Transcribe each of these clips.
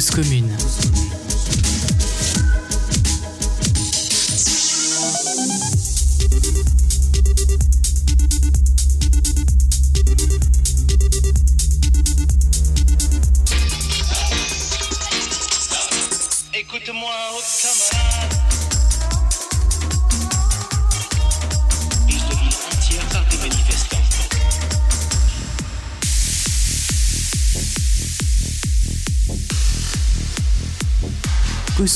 Commune.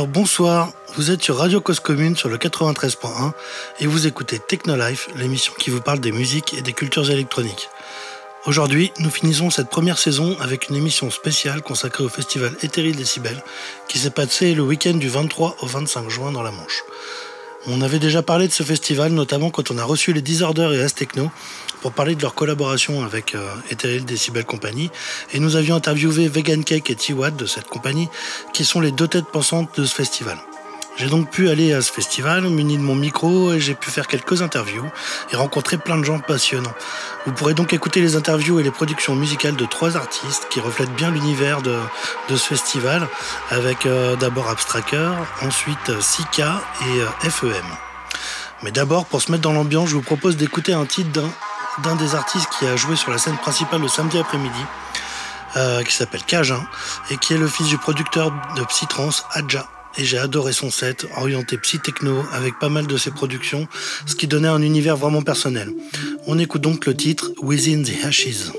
Auditeurs, bonsoir. Vous êtes sur Radio Cause Commune sur le 93.1 et vous écoutez Technolife, l'émission qui vous parle des musiques et des cultures électroniques. Aujourd'hui, nous finissons cette première saison avec une émission spéciale consacrée au festival Ethereal Decibel qui s'est passé le week-end du 23 au 25 juin dans la Manche. On avait déjà parlé de ce festival, notamment quand on a reçu les Disorder et Astechno pour parler de leur collaboration avec euh, Ethereal Decibel Company. Et nous avions interviewé Vegan Cake et T-Watt de cette compagnie, qui sont les deux têtes pensantes de ce festival. J'ai donc pu aller à ce festival muni de mon micro et j'ai pu faire quelques interviews et rencontrer plein de gens passionnants. Vous pourrez donc écouter les interviews et les productions musicales de trois artistes qui reflètent bien l'univers de, ce festival avec euh, d'abord Abstracker, ensuite euh, Sika et euh, FEM. Mais d'abord, pour se mettre dans l'ambiance, je vous propose d'écouter un titre d'un d'un des artistes qui a joué sur la scène principale le samedi après-midi, euh, qui s'appelle Cajun, et qui est le fils du producteur de Psytrance, Adja. Et j'ai adoré son set, orienté psy-techno, avec pas mal de ses productions, ce qui donnait un univers vraiment personnel. On écoute donc le titre Within the Ashes.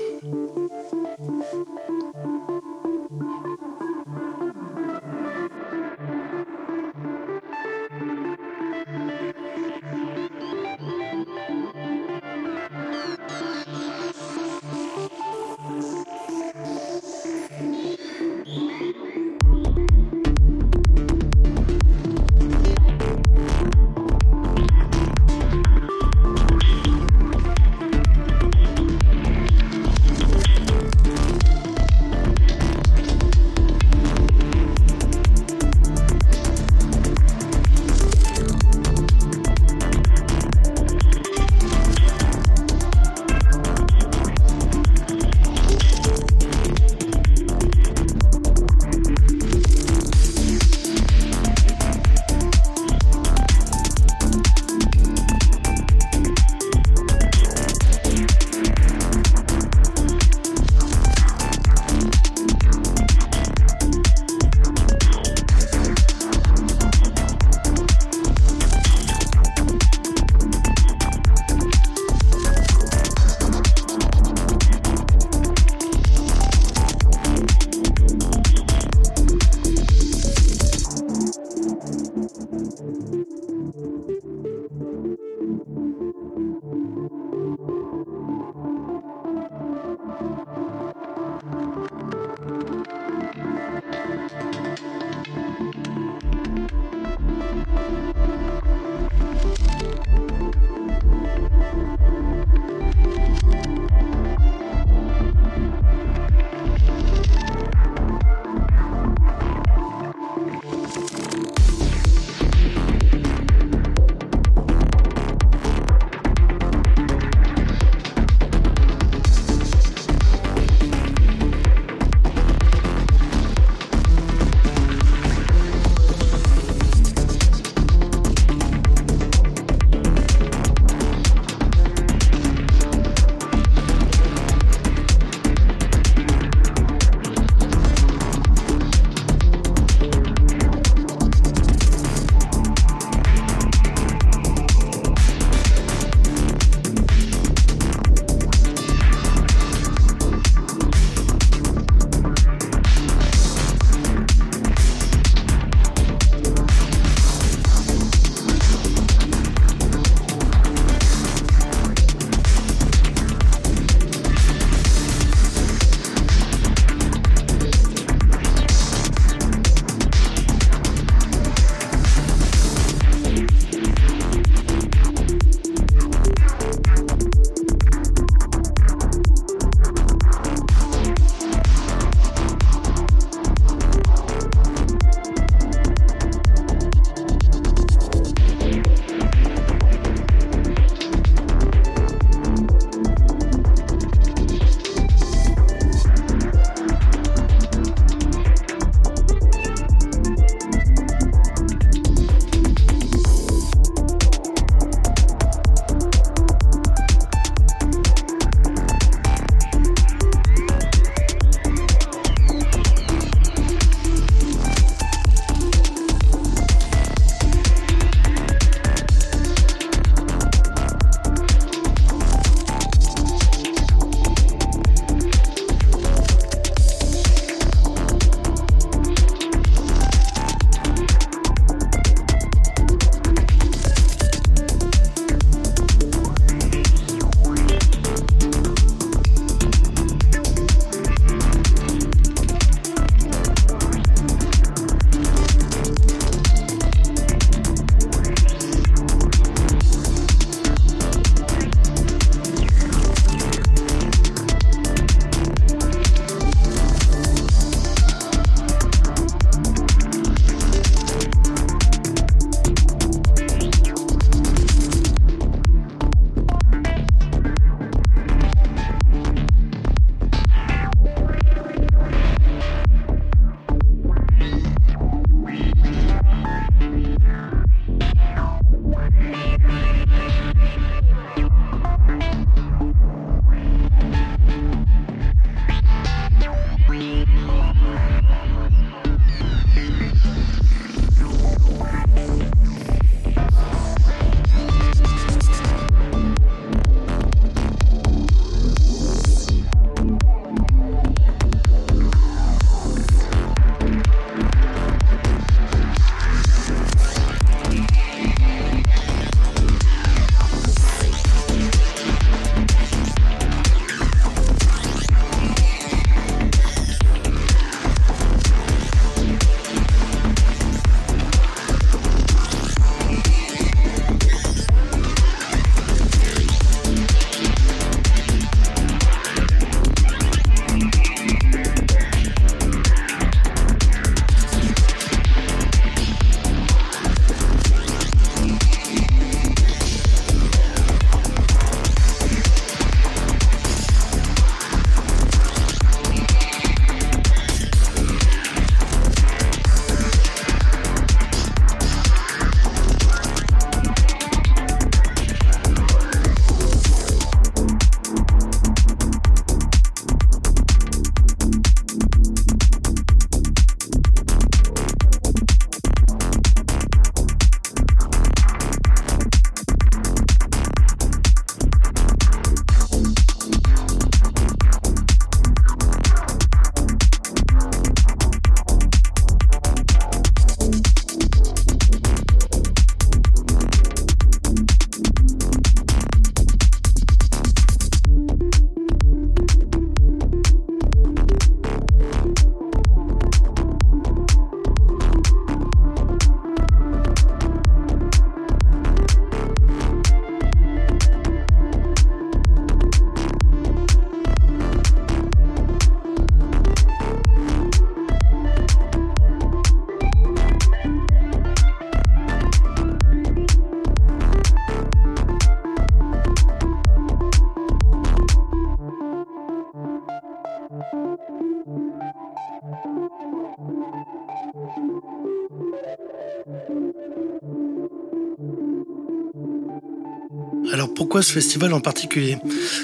Ce festival en particulier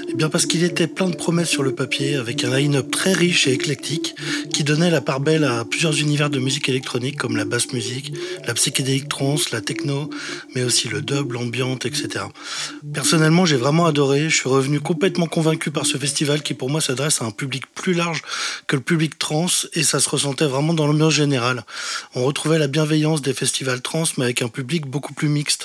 Eh bien parce qu'il était plein de promesses sur le papier, avec un line-up très riche et éclectique, qui donnait la part belle à plusieurs univers de musique électronique comme la basse musique, la psychédélique trance, la techno, mais aussi le dub, l'ambiante, etc. Personnellement, j'ai vraiment adoré, je suis revenu complètement convaincu par ce festival qui pour moi s'adresse à un public plus large que le public trance, et ça se ressentait vraiment dans l'ambiance générale. On retrouvait la bienveillance des festivals trans, mais avec un public beaucoup plus mixte.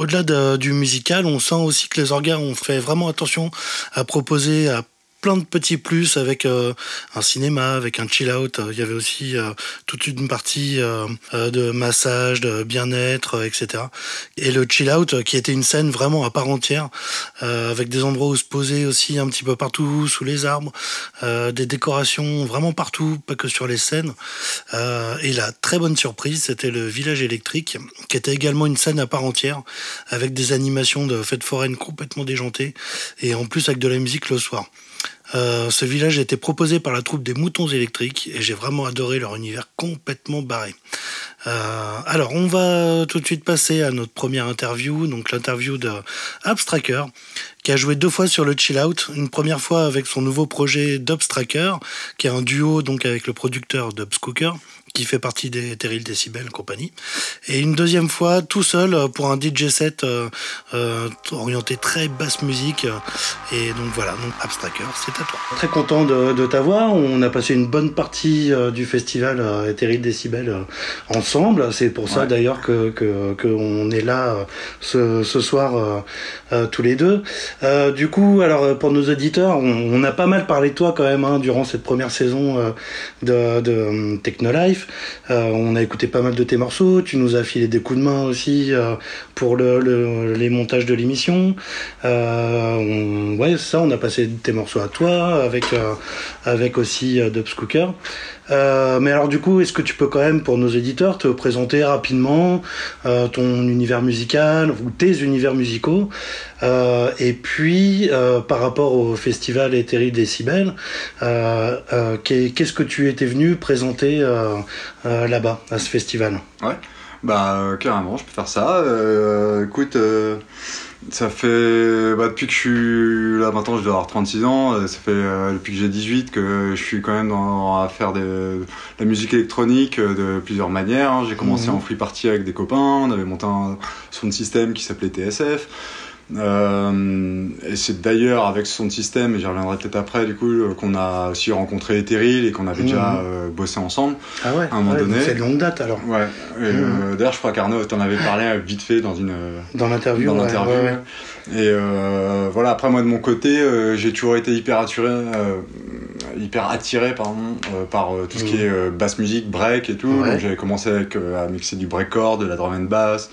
Au-delà de- du musical, on sent aussi que les orgas ont fait vraiment attention à proposer à plein de petits plus avec euh, un cinéma, avec un chill out. Il y avait aussi euh, toute une partie euh, euh, de massage, de bien-être, etc. Et le chill out qui était une scène vraiment à part entière, avec des endroits où se poser aussi un petit peu partout, sous les arbres, des décorations vraiment partout, pas que sur les scènes. Et la très bonne surprise, c'était le village électrique, qui était également une scène à part entière, avec des animations de fêtes foraines complètement déjantées, et en plus avec de la musique le soir. Euh, ce village a été proposé par la troupe des moutons électriques et j'ai vraiment adoré leur univers complètement barré. Euh, alors, on va tout de suite passer à notre première interview, donc l'interview de Abstracker, qui a joué deux fois sur le Chill Out. Une première fois avec son nouveau projet Dubstracker, qui est un duo donc avec le producteur Dubscooker, qui fait partie des Terril Decibel compagnie. Et une deuxième fois tout seul euh, pour un DJ set euh, euh, orienté très basse musique. euh, Et donc voilà, donc Abstracker, c'est à toi. Très content de, de t'avoir. On a passé une bonne partie euh, du festival euh, Terril Decibel euh, ensemble. C'est pour ça Ouais. d'ailleurs que que- qu'on est là ce, ce soir euh, euh, tous les deux. Euh, du coup, alors pour nos auditeurs, on, on a pas mal parlé de toi quand même hein, durant cette première saison euh, de, de Technolife. Euh, on a écouté pas mal de tes morceaux. Tu nous as filé des coups de main aussi euh, pour le, le- les montages de l'émission. Euh, ouais, ça, on a passé tes morceaux à toi avec avec aussi Dubs Cooker. Euh, mais alors du coup, est-ce que tu peux quand même, pour nos éditeurs, te présenter rapidement euh, ton univers musical ou tes univers musicaux euh, Et puis, par rapport au festival Ethérie Décibel, qu'est- qu'est-ce que tu étais venu présenter là-bas, à ce festival? Bah euh, carrément, je peux faire ça. Écoute, ça fait bah, depuis que je suis là maintenant, je dois avoir 36 ans. euh, Ça fait euh, depuis que j'ai 18 que je suis quand même dans, à faire des- de la musique électronique euh, de plusieurs manières. hein. J'ai commencé Mhm. en free party avec des copains. On avait monté un sound system qui s'appelait TSF. Euh, et c'est d'ailleurs avec ce sound system, et j'y reviendrai peut-être après, du coup, euh, qu'on a aussi rencontré Ethereal et qu'on avait Mhm. déjà euh, bossé ensemble. Ah ouais, À un moment ouais, donné. c'est de longue date alors, Ouais, Mhm. euh, d'ailleurs, je crois qu'Arnaud t'en avait parlé vite fait dans une dans l'interview. dans ouais, l'interview. Et voilà, après moi de mon côté, j'ai toujours été hyper attiré, hyper attiré pardon, par tout ce qui Mhm. est basse musique, break et tout. Donc j'avais commencé avec, à mixer du breakcore, de la drum and bass.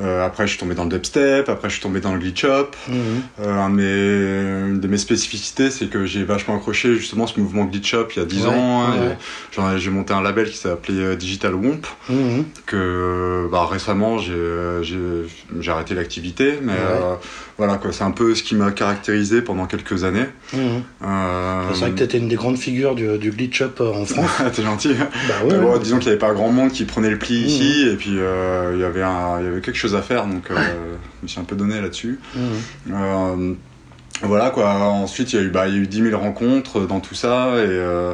Euh, après, je suis tombé dans le dubstep. Après, je suis tombé dans le glitch hop. Mhm. Euh, un de mes- une de mes spécificités, c'est que j'ai vachement accroché justement ce mouvement glitch hop il y a 10 Ouais, ans. hein, ouais, J'ai monté un label qui s'appelait euh, Digital Womp Mhm. que bah, récemment j'ai arrêté l'activité mais Ouais. euh, voilà quoi c'est un peu ce qui m'a caractérisé pendant quelques années Mhm. C'est vrai que t'étais une des grandes figures du, du glitch euh, en France. t'es gentil bah disons qu'il n'y avait pas grand monde qui prenait le pli Mhm. ici et puis il y avait un- il y avait quelque chose à faire donc euh, je me suis un peu donné là-dessus Mhm. Euh, voilà quoi. Ensuite, il y a eu, bah, y a eu 10 000 rencontres dans tout ça et, euh,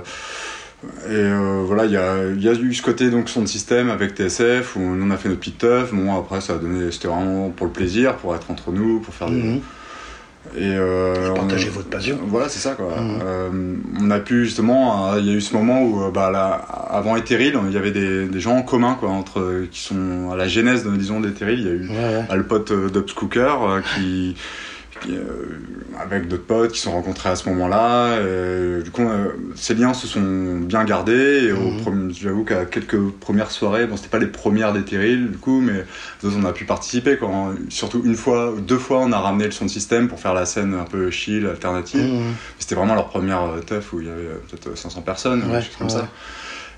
et euh, voilà, il y a, il y a eu ce côté donc son système avec TSF où on a fait notre petite teuf. Bon, après, ça a donné, c'était vraiment pour le plaisir, pour être entre nous, pour faire des. Mhm. Et euh, Partager votre passion. Voilà, c'est ça quoi. Mhm. Euh, on a pu justement, euh, il y a eu ce moment où, euh, bah, là, avant Ethereal, il y avait des, des gens en commun quoi, entre qui sont à la genèse, de, disons, d'Ethereal. Il y a eu Ouais, ouais. ah, le pote euh, qui, avec d'autres potes qui sont rencontrés à ce moment-là. Et, du coup, euh, ces liens se sont bien gardés. Premier- j'avoue qu'à quelques premières soirées, bon, c'était pas les premières d'Ethereal du coup, mais d'autres, on a pu participer. Quand, surtout une fois, deux fois, on a ramené le son système pour faire la scène un peu chill, alternative. Mhm. C'était vraiment leur première euh, teuf où il y avait euh, peut-être 500 personnes, Ouais, quelque chose comme ouais. ça.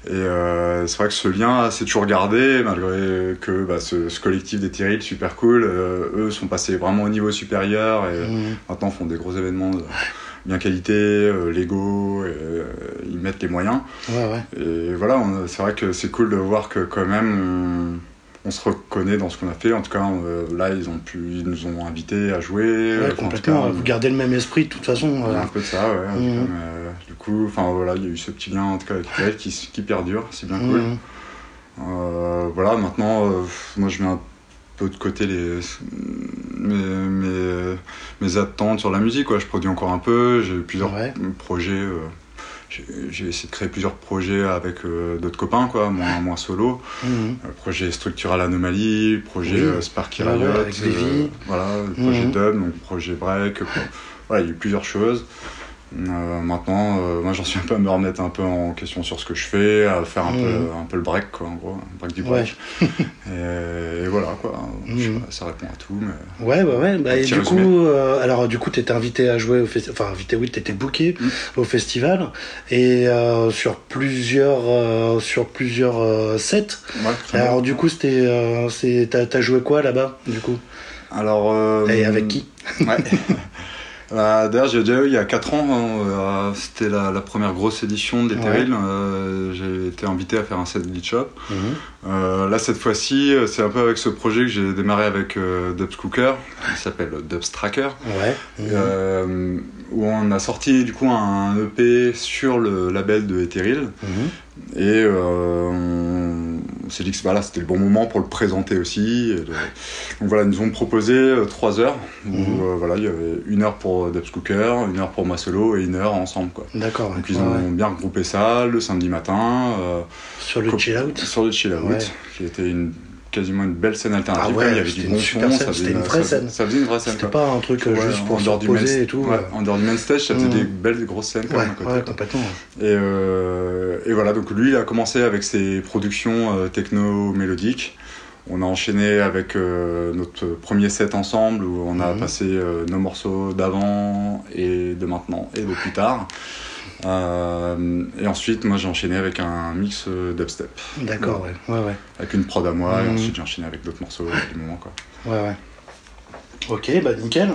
Et euh, c'est vrai que ce lien s'est toujours gardé, malgré que bah, ce, ce collectif des Tyril, super cool, euh, eux sont passés vraiment au niveau supérieur et Mhm. maintenant font des gros événements de bien qualité, euh, Lego, euh, ils mettent les moyens. Ouais, ouais. Et voilà, c'est vrai que c'est cool de voir que quand même on, se reconnaît dans ce qu'on a fait. En tout cas, euh, là, ils, ont pu, ils nous ont invités à jouer. Ouais, en tout complètement. cas, vous gardez le même esprit de toute façon. euh. un peu de ça, ouais. euh, du coup, enfin voilà, il y a eu ce petit lien en tout cas avec elle qui, qui perdure, c'est bien cool. Euh, voilà, maintenant, euh, moi je mets un peu de côté les, mes, mes, mes attentes sur la musique. Quoi. Je produis encore un peu, j'ai eu plusieurs Ouais. projets. euh, j'ai essayé de créer plusieurs projets avec euh, d'autres copains, quoi, moins, moins solo. Mhm. Euh, projet Structural Anomaly, projet Oui. Sparky Riot, voilà, le projet Mhm. Dub, donc projet Break. Voilà, il y a eu plusieurs choses. Euh, maintenant, euh, moi j'en suis un peu à me remettre un peu en question sur ce que je fais, à faire un, Mhm. peu, un peu le break, quoi, en gros, un break du Ouais. break. et, et voilà, quoi. Je sais Mhm. pas, ça répond à tout, mais. Ouais, ouais, ouais. Bah, Un et du résumé. coup, euh, alors du coup, t'étais invité à jouer au festival. Enfin, invité, oui, t'étais booké Mm. au festival et euh, sur plusieurs, sur plusieurs sets. Ouais, Alors bien. du coup, c'était, t'as, joué quoi là-bas, du coup? Alors. Et avec qui? Ouais. Euh, D'ailleurs, j'ai déjà eu il y a 4 ans, hein, euh, c'était la, la première grosse édition des Ouais. Euh, j'ai été invité à faire un set glitch up. Mhm. Là, cette fois-ci, c'est un peu avec ce projet que j'ai démarré avec Dubs Cooker, qui s'appelle Dubs Tracker, Ouais. Où on a sorti du coup un EP sur le label de Ethereal. Mhm. Et on, on s'est dit que voilà, c'était le bon moment pour le présenter aussi. Donc voilà, ils nous ont proposé 3 heures, où Mhm. euh, voilà, il y avait une heure pour Dubs Cooker, une heure pour moi solo et une heure ensemble. D'accord. Donc ils ouais, ont ouais. bien regroupé ça le samedi matin. euh, Sur le chill out. sur le Chill Out, Ouais. qui était une, quasiment une belle scène alternative. Ah ouais, il y avait du bon son, ça faisait une vraie scène. Ça faisait une vraie scène. C'était pas un truc euh, juste pour se reposer et tout. ouais, euh. en dehors du main stage, ça faisait des belles grosses scènes Ouais, complètement. Et, euh, et voilà, donc lui, il a commencé avec ses productions techno-mélodiques. On a enchaîné avec euh, notre premier set ensemble où on a Mhm. passé euh, nos morceaux d'avant et de maintenant et de plus tard. Euh, et ensuite, moi, j'ai enchaîné avec un mix euh, dubstep, D'accord, ouais, ouais, ouais. avec une prod à moi, et Mhm. ensuite j'ai enchaîné avec d'autres morceaux du moment. Quoi. Ouais, ouais. Ok, bah nickel.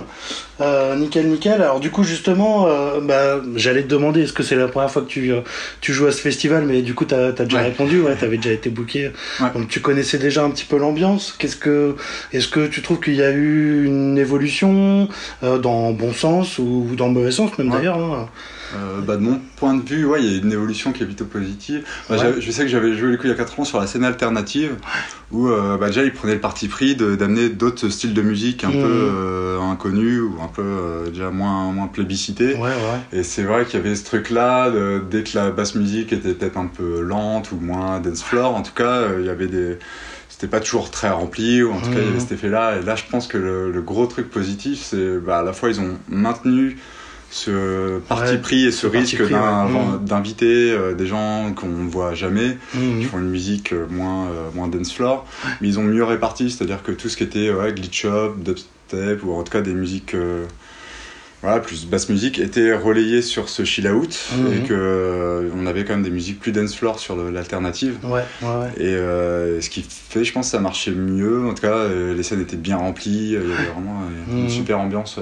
Euh, nickel, nickel. Alors du coup, justement, euh, bah, j'allais te demander, est-ce que c'est la première fois que tu, euh, tu joues à ce festival Mais du coup, t'as as déjà Ouais. répondu, ouais, t'avais déjà été booké. Ouais. Donc tu connaissais déjà un petit peu l'ambiance. Qu'est-ce que, Est-ce que tu trouves qu'il y a eu une évolution dans bon sens ou dans le mauvais sens même Ouais. d'ailleurs hein Euh, bah, de mon point de vue, ouais, il y a une évolution qui est plutôt positive. Bah, Ouais. Je sais que j'avais joué les coups il y a 4 ans sur la scène alternative, où euh, bah, déjà ils prenaient le parti pris d'amener d'autres styles de musique un Mhm. peu euh, inconnus ou un peu déjà moins, moins plébiscités. Ouais, ouais. Et c'est vrai qu'il y avait ce truc-là, dès que la basse musique était peut-être un peu lente ou moins dance floor, en tout cas, il y avait des. C'était pas toujours très rempli, ou en tout cas, il y avait cet effet-là. Et là, je pense que le, le gros truc positif, c'est bah, à la fois, ils ont maintenu ce parti Ouais, pris et ce risque ouais. Mhm. d'inviter euh, des gens qu'on ne voit jamais, qui Mhm. font une musique euh, moins, euh, moins dance floor, mais ils ont mieux réparti, c'est-à-dire que tout ce qui était glitch up, dubstep, ou en tout cas des musiques voilà, plus basse musique, était relayé sur ce chill out, Mhm. et que euh, on avait quand même des musiques plus dance floor sur l'alternative. Ouais, ouais, ouais. Et euh, ce qui fait, je pense, ça marchait mieux. En tout cas, euh, les scènes étaient bien remplies. Il y avait vraiment une Mhm. super ambiance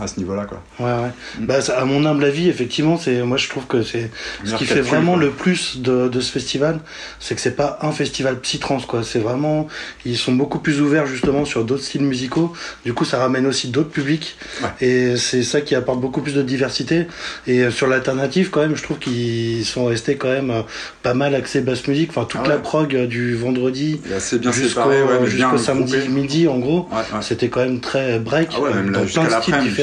à ce niveau-là, quoi. Ouais, ouais. Bah, ça- à mon humble avis, effectivement, c'est moi je trouve que c'est ce qui fait vraiment quoi. le plus de, de ce festival, c'est que c'est pas un festival psy-trans quoi. C'est vraiment ils sont beaucoup plus ouverts justement sur d'autres styles musicaux. Du coup, ça ramène aussi d'autres publics et c'est ça qui apporte beaucoup plus de diversité. Et euh, sur l'alternative, quand même, je trouve qu'ils sont restés quand même euh, pas mal axés basse musique. Enfin, toute Ah la prog euh, du vendredi jusqu'au ouais, bien samedi midi, en gros. Ouais. C'était quand même très break Ah ouais, même jusqu'à l'après-midi, c'était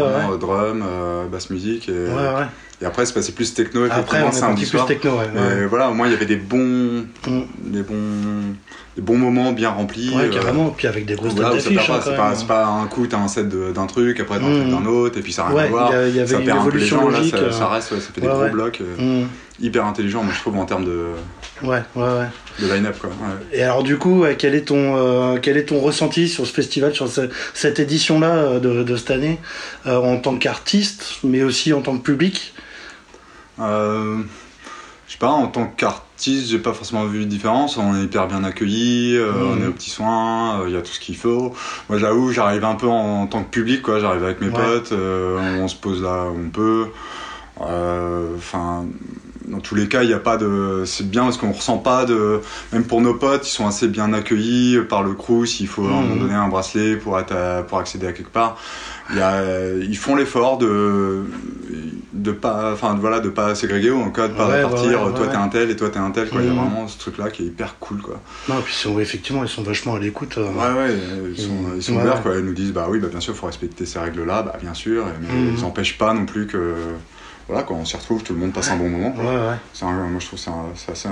vraiment drum, euh, basse musique, et, Ouais, ouais. et après c'est passé plus techno, Après, on est samedi parti plus soir. techno, ouais. voilà, au moins il y avait des bons, Mm. des bons, des bons moments bien remplis. Ouais, euh, carrément. Puis avec des grosses Voilà, pas, hein, c'est pas, un coup, t'as un set d'un truc, après t'as un Mm. truc d'un autre, et puis ça n'a rien Ouais, à voir. y avait ça une perd un peu les là, logique, ça, euh. ça reste, ouais, ça fait des gros blocs, euh, Mm. hyper intelligent, moi je trouve, en termes de, Ouais, ouais, ouais. de line-up, quoi. Et alors, du coup, quel est ton, quel est ton ressenti sur ce festival, sur ce- cette édition-là de, de cette année, en tant qu'artiste, mais aussi en tant que public? Je sais pas, en tant qu'artiste, j'ai pas forcément vu de différence. On est hyper bien accueillis, euh, Mhm. on est aux petits soins, il y a tout ce qu'il faut. Moi, j'avoue, j'arrive un peu en, en tant que public, quoi. J'arrive avec mes Ouais. potes, euh, on, se pose là où on peut. Euh, Enfin, dans tous les cas, il n'y a pas de. C'est bien parce qu'on ressent pas de. Même pour nos potes, ils sont assez bien accueillis par le crew. S'il faut à un moment Mhm. donné un bracelet pour, être à- pour accéder à quelque part, il y a, ils font l'effort de de pas, enfin voilà, de pas ségréguer ou en cas de pas Ouais, répartir. ouais, toi t'es ouais. un tel et toi t'es un tel. Quoi. Il y a Mhm. vraiment ce truc là qui est hyper cool quoi. Non, et puis sont- effectivement, ils sont vachement à l'écoute. euh, Ouais, ouais, ils sont, ils sont Ouais, ouverts, quoi. Ils nous disent, bah oui, bah bien sûr, il faut respecter ces règles-là, bah bien sûr, mais Mhm. ils n'empêchent pas non plus que, voilà, quand on s'y retrouve, tout le monde passe un bon moment. Ouais, ouais, un- moi, je trouve que c'est un- c'est assez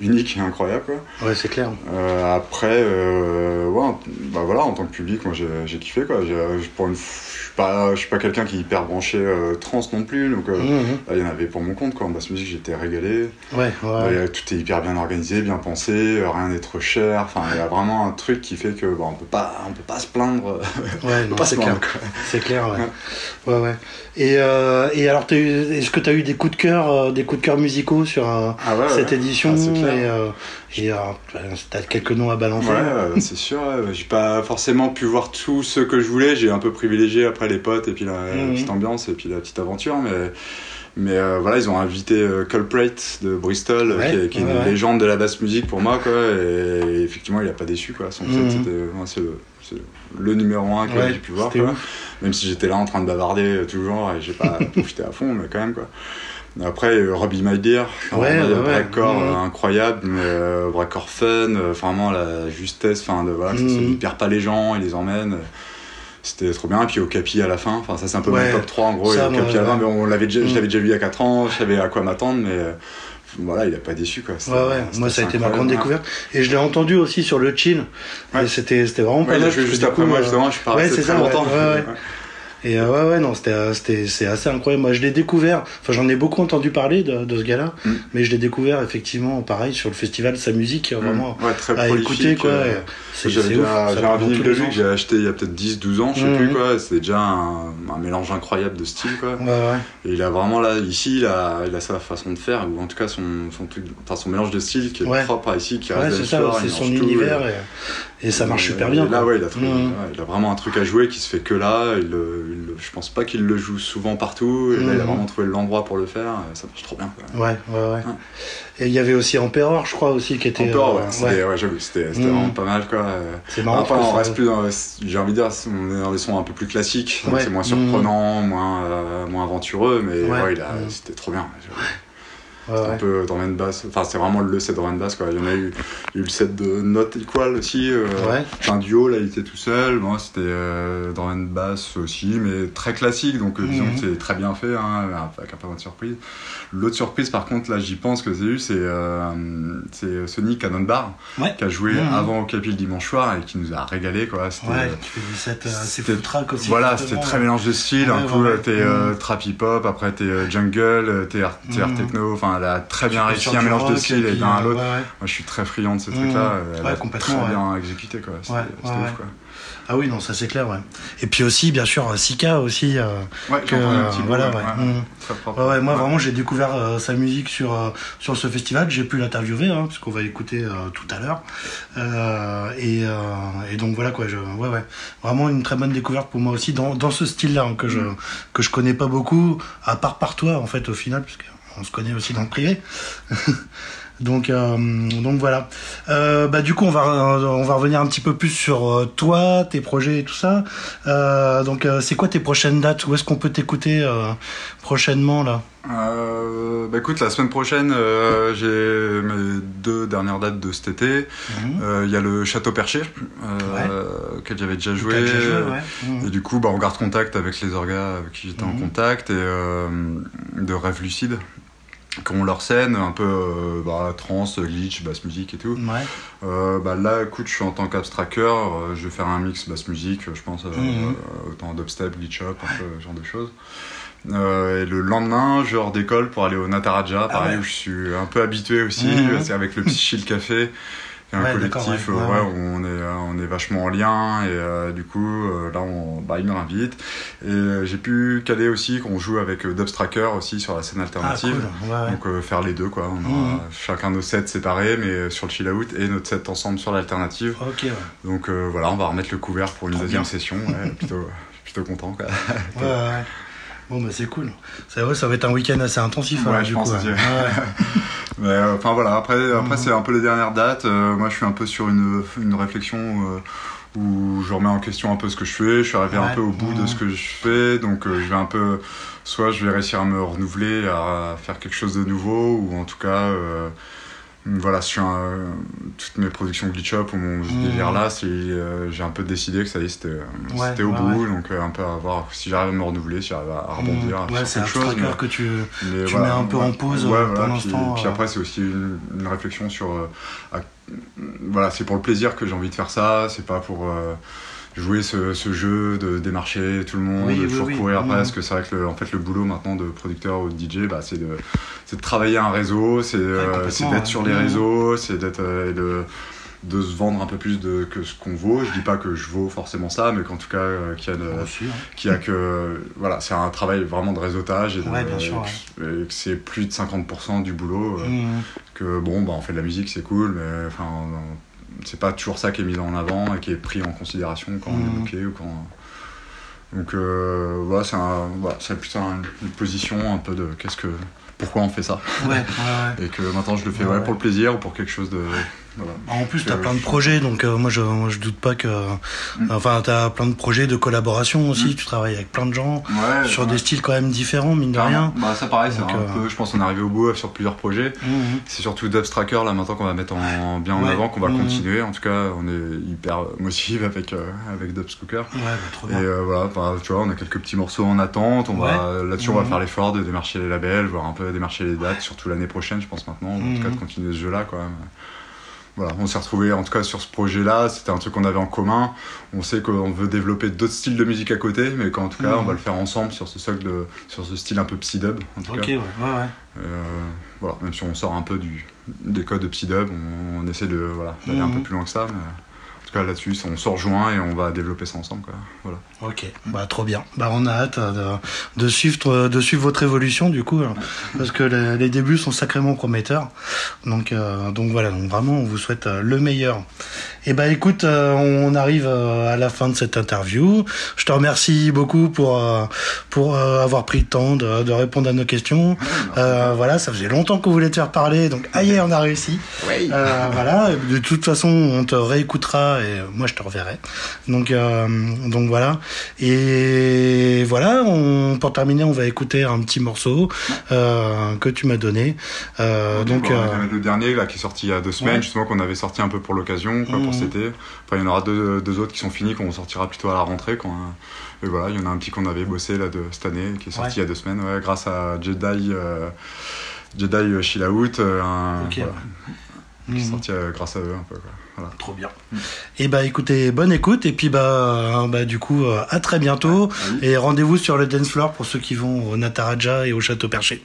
unique et incroyable, quoi. ouais, c'est clair. Euh, après, euh, ouais, en- bah voilà, en tant que public, moi, j'ai kiffé, quoi. J'ai- Pour une, je suis pas, je suis pas quelqu'un qui est hyper branché euh, trans non plus, donc euh, Mhm. là, il y en avait pour mon compte, quoi. En basse musique, j'étais régalé. Ouais, ouais. Euh, tout est hyper bien organisé, bien pensé, euh, rien n'est trop cher. Enfin, il y a vraiment un truc qui fait que bah, on peut pas, on peut pas se plaindre. Ouais, non, c'est clair. C'est clair, ouais. Ouais, ouais. Et, euh, et alors, est-ce que tu as eu des coups de cœur, euh, des coups de cœur musicaux sur euh, Ah cette édition Ah. Et, euh, et t'as quelques noms à balancer Ouais, euh, c'est sûr. J'ai pas forcément pu voir tout ce que je voulais. J'ai un peu privilégié après les potes et puis la, la Mhm. petite ambiance et puis la petite aventure. Mais, mais euh, voilà, ils ont invité euh, Culprit de Bristol, Ouais, qui est, qui est ouais, une ouais. légende de la basse musique pour moi. Quoi, et, effectivement, il a pas déçu. Quoi. Son ouais, c'est le, numéro un que j'ai pu voir. quoi. Même si j'étais là en train de bavarder euh, toujours et j'ai pas profité à fond, mais quand même. quoi. Après, euh, Robbie My Dear, Ouais, un ouais, ouais. Mhm. euh, incroyable, mais euh, fun, vraiment la justesse, enfin, de, voilà, Mhm. il perd pas les gens, il les emmène. C'était trop bien, et puis au Capi à la fin, enfin ça c'est un peu Ouais. mon top 3 en gros, Ça, moi, Capi à la fin, ouais. mais on l'avait déjà, je Mhm. l'avais déjà vu il y a 4 ans, je savais à quoi m'attendre, mais voilà, il a pas déçu quoi. Ouais, ouais, moi ça a été ma grande ouais. découverte. Et je l'ai entendu aussi sur le chill. Ouais. C'était c'était vraiment pas Ouais, mal. parce que juste après coup, moi justement, je suis pas ouais, c'est ça, ouais, longtemps. Et euh, ouais, ouais, non, c'était, euh, c'était, c'est assez incroyable. Moi, je l'ai découvert. Enfin, j'en ai beaucoup entendu parler de, de ce gars-là, Mm. mais je l'ai découvert effectivement, pareil, sur le festival, sa musique, vraiment ouais, très à écouter, quoi. euh, C'est, c'est ouf. J'ai un vinyle de lui que j'ai acheté il y a peut-être 10-12 ans, je sais Mhm. plus quoi. C'était déjà un, un mélange incroyable de style quoi. Ouais, ouais. Et il a vraiment là, ici, il a, il a sa façon de faire, ou en tout cas son, son, truc, enfin, son mélange de style qui est propre à ici, qui Ouais, reste c'est ça, c'est son univers et- ça marche super bien. Là, quoi. ouais, il a, trouvé- ouais, il a vraiment un truc à jouer qui se fait que là. Il, il je pense pas qu'il le joue souvent partout. Et là, il a Mhm. vraiment trouvé l'endroit pour le faire. Ça marche trop bien. Quoi. Ouais, ouais, ouais. Et il y avait aussi Emperor, je crois, aussi, qui était. Euh, ouais, c'était- ouais, j'avoue, c'était vraiment pas mal. Quoi. Euh, C'est marrant. Après, on reste plus dans, j'ai envie de dire, on est dans des sons un peu plus classiques, Ouais. c'est moins surprenant, moins, euh, moins aventureux, mais Ouais. ouais, il a- c'était trop bien. J'avoue. Ouais, un peu and bass, enfin c'était vraiment le set dans and bass quoi. Il y en a eu, le set de Not Equal aussi, euh, Ouais. un duo là il était tout seul, moi c'était euh, dans and bass aussi, mais très classique donc disons Mhm. que c'est très bien fait, hein, avec un peu de surprise. L'autre surprise par contre là j'y pense que j'ai eu c'est euh, c'est Sony Cannonbar Ouais. qui a joué Mhm. avant au Capi le dimanche soir et qui nous a régalé quoi. C'était, Ouais, tu fais des sets euh, assez aussi. voilà, c'était très mélange de styles. un coup, euh, t'es Mhm. trap hip-hop, après t'es jungle, t'es art, t'es art Mhm. techno. Enfin, elle a très bien réussi un mélange de rock, styles et d'un à l'autre. ouais, ouais. Moi, je suis très friand de ces Mhm. trucs-là. Elle Ouais, a complètement, très bien exécuté, quoi. C'était ouf. Ah oui, non, ça c'est clair, ouais. Et puis aussi, bien sûr, Sika aussi. euh, Ouais, que, petit bout, voilà, ouais, ouais. ouais. Moi vraiment j'ai découvert euh, sa musique sur, euh, sur ce festival, j'ai pu l'interviewer hein, puisqu'on va l'écouter euh, tout à l'heure. Et, et donc voilà quoi, je, ouais, ouais, vraiment une très bonne découverte pour moi aussi dans, dans ce style-là hein, que, je, Mm. que je connais pas beaucoup, à part par toi en fait au final, puisqu'on se connaît aussi dans le privé. Donc, euh, donc voilà. Euh, bah du coup, on va on va revenir un petit peu plus sur euh, toi, tes projets et tout ça. Donc, c'est quoi tes prochaines dates? Où est-ce qu'on peut t'écouter prochainement là? Euh, bah écoute, la semaine prochaine, euh, j'ai mes deux dernières dates de cet été. Mhm. Euh, Il y a le Château Perché, euh, auquel j'avais déjà joué. T'as déjà joué, ouais. Mhm. Et du coup, bah, on garde contact avec les orgas avec qui j'étais en Mhm. contact et de Rêve Lucide, qui ont leur scène, un peu euh, bah, trance, glitch, basse musique et tout. Ouais. Euh, bah, là, écoute, je suis en tant qu'abstracker, euh, je vais faire un mix basse musique, je pense, euh, Mhm. euh, autant dubstep, glitch up, un peu ce genre de choses. Et le lendemain, je redécolle pour aller au Nataraja, pareil, Ah ouais. où je suis un peu habitué aussi, Mhm. c'est avec le Psychill Café. Qui est un Ouais, collectif ouais, euh, ouais, où on est, euh, on est vachement en lien et euh, du coup là on, bah, il me réinvite et j'ai pu caler aussi qu'on joue avec Dubstracker aussi sur la scène Ah, alternative cool. Donc faire les deux quoi on Mhm. chacun nos sets séparés mais sur le chill out et notre set ensemble sur l'alternative donc voilà on va remettre le couvert pour une Trop deuxième bien. session plutôt plutôt content quoi. Ouais, ouais. Bon, bah c'est cool. Ça, ouais, ça va être un week-end assez intensif. Ouais, alors, je du pense coup, aussi. ouais. Ouais. Mais enfin voilà, après, après Mhm. c'est un peu les dernières dates. Euh, moi je suis un peu sur une, une réflexion euh, où je remets en question un peu ce que je fais. Je suis arrivé Ouais. un peu au bout de Mhm. ce que je fais, donc euh, je vais un peu. Soit je vais réussir à me renouveler, à faire quelque chose de nouveau, ou en tout cas. euh, voilà, sur toutes mes productions Glitch Up ou mon Mhm. délire là, euh, j'ai un peu décidé que ça y est, c'était, euh, Ouais, c'était au ouais, bout, donc euh, un peu à voir si j'arrive à me renouveler, si j'arrive à rebondir Mmh. Ouais, c'est un chose. mais- que tu. mais Tu mets un peu en pause, voilà, pour puis, après, c'est aussi une, une réflexion sur. à- voilà, c'est pour le plaisir que j'ai envie de faire ça, c'est pas pour jouer ce, ce jeu de démarcher tout le monde, Oui, de toujours oui. courir après, Mhm. parce que c'est vrai que le, en fait, le boulot maintenant de producteur ou de DJ, bah, c'est de, de travailler un réseau, c'est euh, complètement, c'est d'être ouais. sur les Mhm. réseaux, c'est d'être. euh, de, de se vendre un peu plus de, que ce qu'on vaut. Je dis pas que je vaux forcément ça, mais qu'en tout cas, euh, qu'il y hein. qui a que voilà c'est un travail vraiment de réseautage et, de- Ouais, bien sûr, et que- c'est plus de 50% du boulot euh, Mmh. que bon bah on fait de la musique c'est cool mais enfin on- c'est pas toujours ça qui est mis en avant et qui est pris en considération quand on est booké ou quand donc euh, voilà c'est un, voilà, un- une position un peu de qu'est-ce que pourquoi on fait ça? Ouais, ouais, ouais. et que maintenant je le fais ouais. pour le plaisir ou pour quelque chose de voilà. En plus, tu as Euh, plein de je- projets, donc euh, moi, je, moi je doute pas que. Mm. Enfin, tu as plein de projets de collaboration aussi, Mm. tu travailles avec plein de gens, Ouais, sur ouais. des styles quand même différents, mine de rien. Bah ça pareil, c'est un euh, peu, je pense qu'on est arrivé au bout sur plusieurs projets. Mhm. C'est surtout Dubstracker là maintenant qu'on va mettre en, bien en avant, qu'on va continuer. En tout cas, on est hyper motivé avec, euh, avec Dubscooker. Ouais, bah, Et voilà, tu vois, on a quelques petits morceaux en attente. On va, là-dessus, on va faire l'effort de démarcher les labels, voir un peu démarcher les dates, surtout l'année prochaine, je pense maintenant. En tout cas, de continuer ce jeu-là, quand même. Voilà, on s'est retrouvé en tout cas sur ce projet-là. C'était un truc qu'on avait en commun. On sait qu'on veut développer d'autres styles de musique à côté, mais qu'en tout cas, Mhm. on va le faire ensemble sur ce socle, de, sur ce style un peu psy-dub. En tout Ok, cas. ouais, ouais, ouais. Euh, voilà, même si on sort un peu du, des codes de psy-dub, on, on essaie de voilà, d'aller un Mhm. peu plus loin que ça. Mais tout cas, là-dessus, on se rejoint et on va développer ça ensemble. Quoi. Voilà. Ok, bah trop bien. Bah on a hâte euh, de, de suivre de suivre votre évolution du coup, alors, parce que les, les débuts sont sacrément prometteurs. Donc euh, donc voilà, donc vraiment on vous souhaite euh, le meilleur. Et bah écoute, euh, on arrive euh, à la fin de cette interview. Je te remercie beaucoup pour euh, pour euh, avoir pris le temps de, de répondre à nos questions. Euh, voilà, ça faisait longtemps qu'on voulait te faire parler, donc aïe, on a réussi. Euh, voilà, de toute façon, on te réécoutera et moi je te reverrai. Donc, euh, donc voilà. Et voilà, on, pour terminer, on va écouter un petit morceau euh, que tu m'as donné. Euh, donc, le dernier là, qui est sorti il y a deux semaines, Ouais. justement, qu'on avait sorti un peu pour l'occasion, quoi, pour cet été. Après, il y en aura deux, deux autres qui sont finis, qu'on sortira plutôt à la rentrée. Quoi. Et voilà, il y en a un petit qu'on avait bossé là, de cette année, qui est sorti Ouais. il y a deux semaines, ouais, grâce à Jedi. euh, Jedi Chill Out, euh, un, Ok. voilà, qui est sorti euh, grâce à eux un peu. Quoi. Voilà. Trop bien. Et bah écoutez, bonne écoute et puis bah, euh, bah du coup euh, à très bientôt et rendez-vous sur le dance floor pour ceux qui vont au Nataraja et au Château Perché.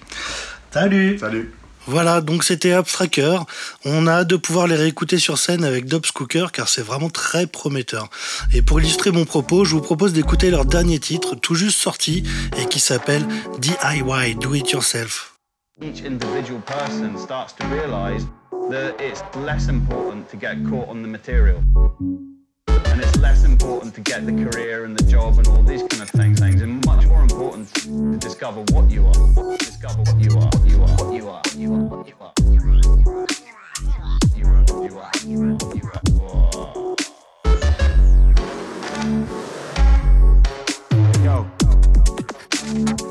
Salut. Salut Voilà, donc c'était Abstracker. On a hâte de pouvoir les réécouter sur scène avec Dobs Cooker car c'est vraiment très prometteur. Et pour illustrer mon propos, je vous propose d'écouter leur dernier titre tout juste sorti et qui s'appelle DIY, Do It Yourself. each individual person starts to realize that it's less important to get caught on the material. And it's less important to get the career and the job and all these kind of things, things and much more important to discover what you are. Discover what you are, you are, what you are, you are, what you are, you are, you are, you are, you are, you are, you are, you are. Yo.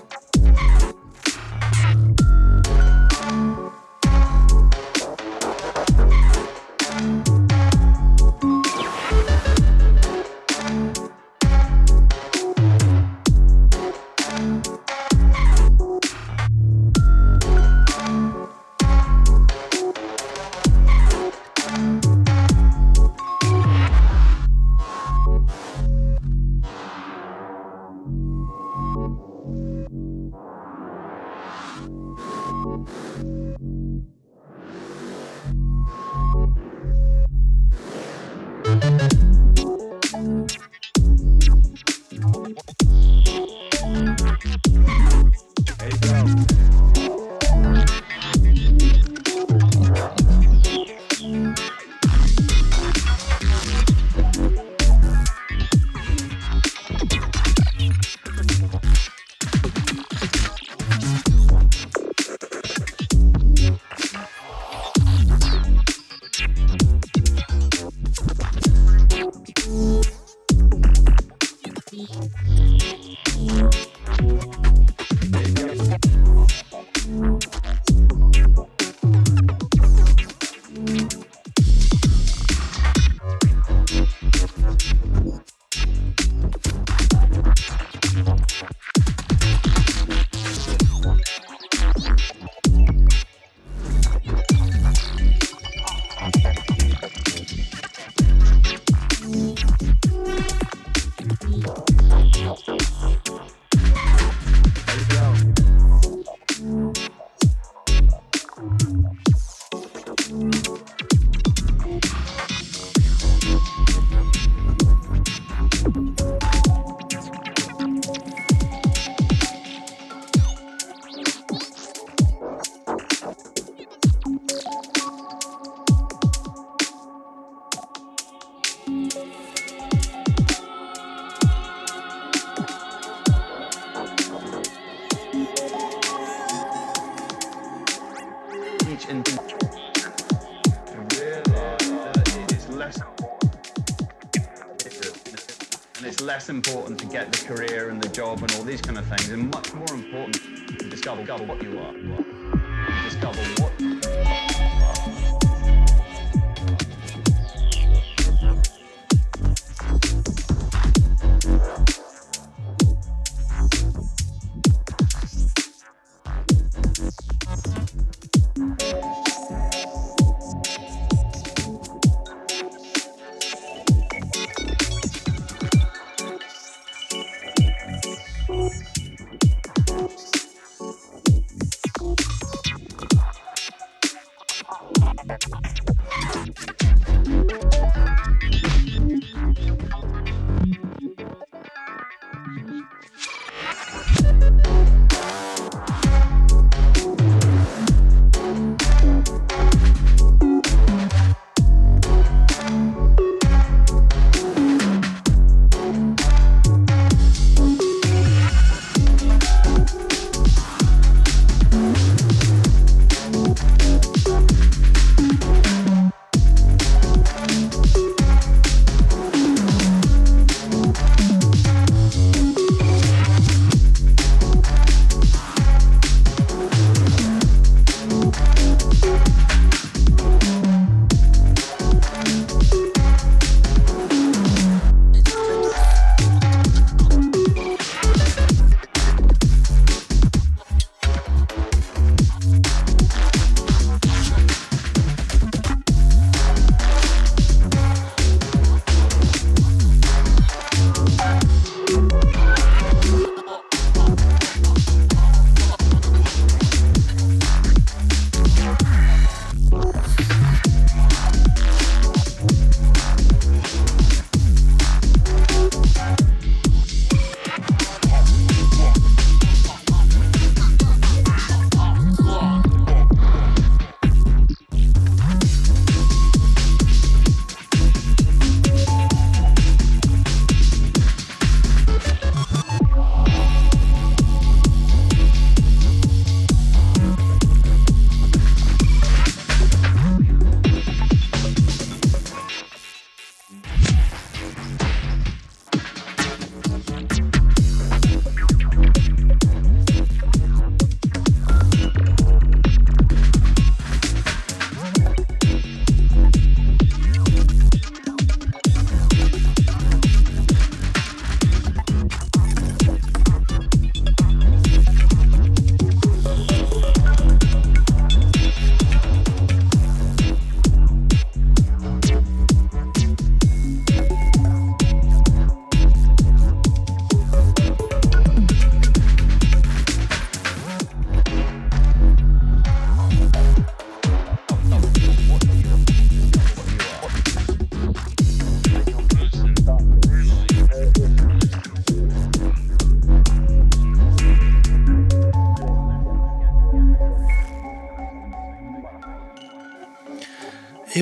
Important to get the career and the job and all these kind of things, and much more important to discover what you are.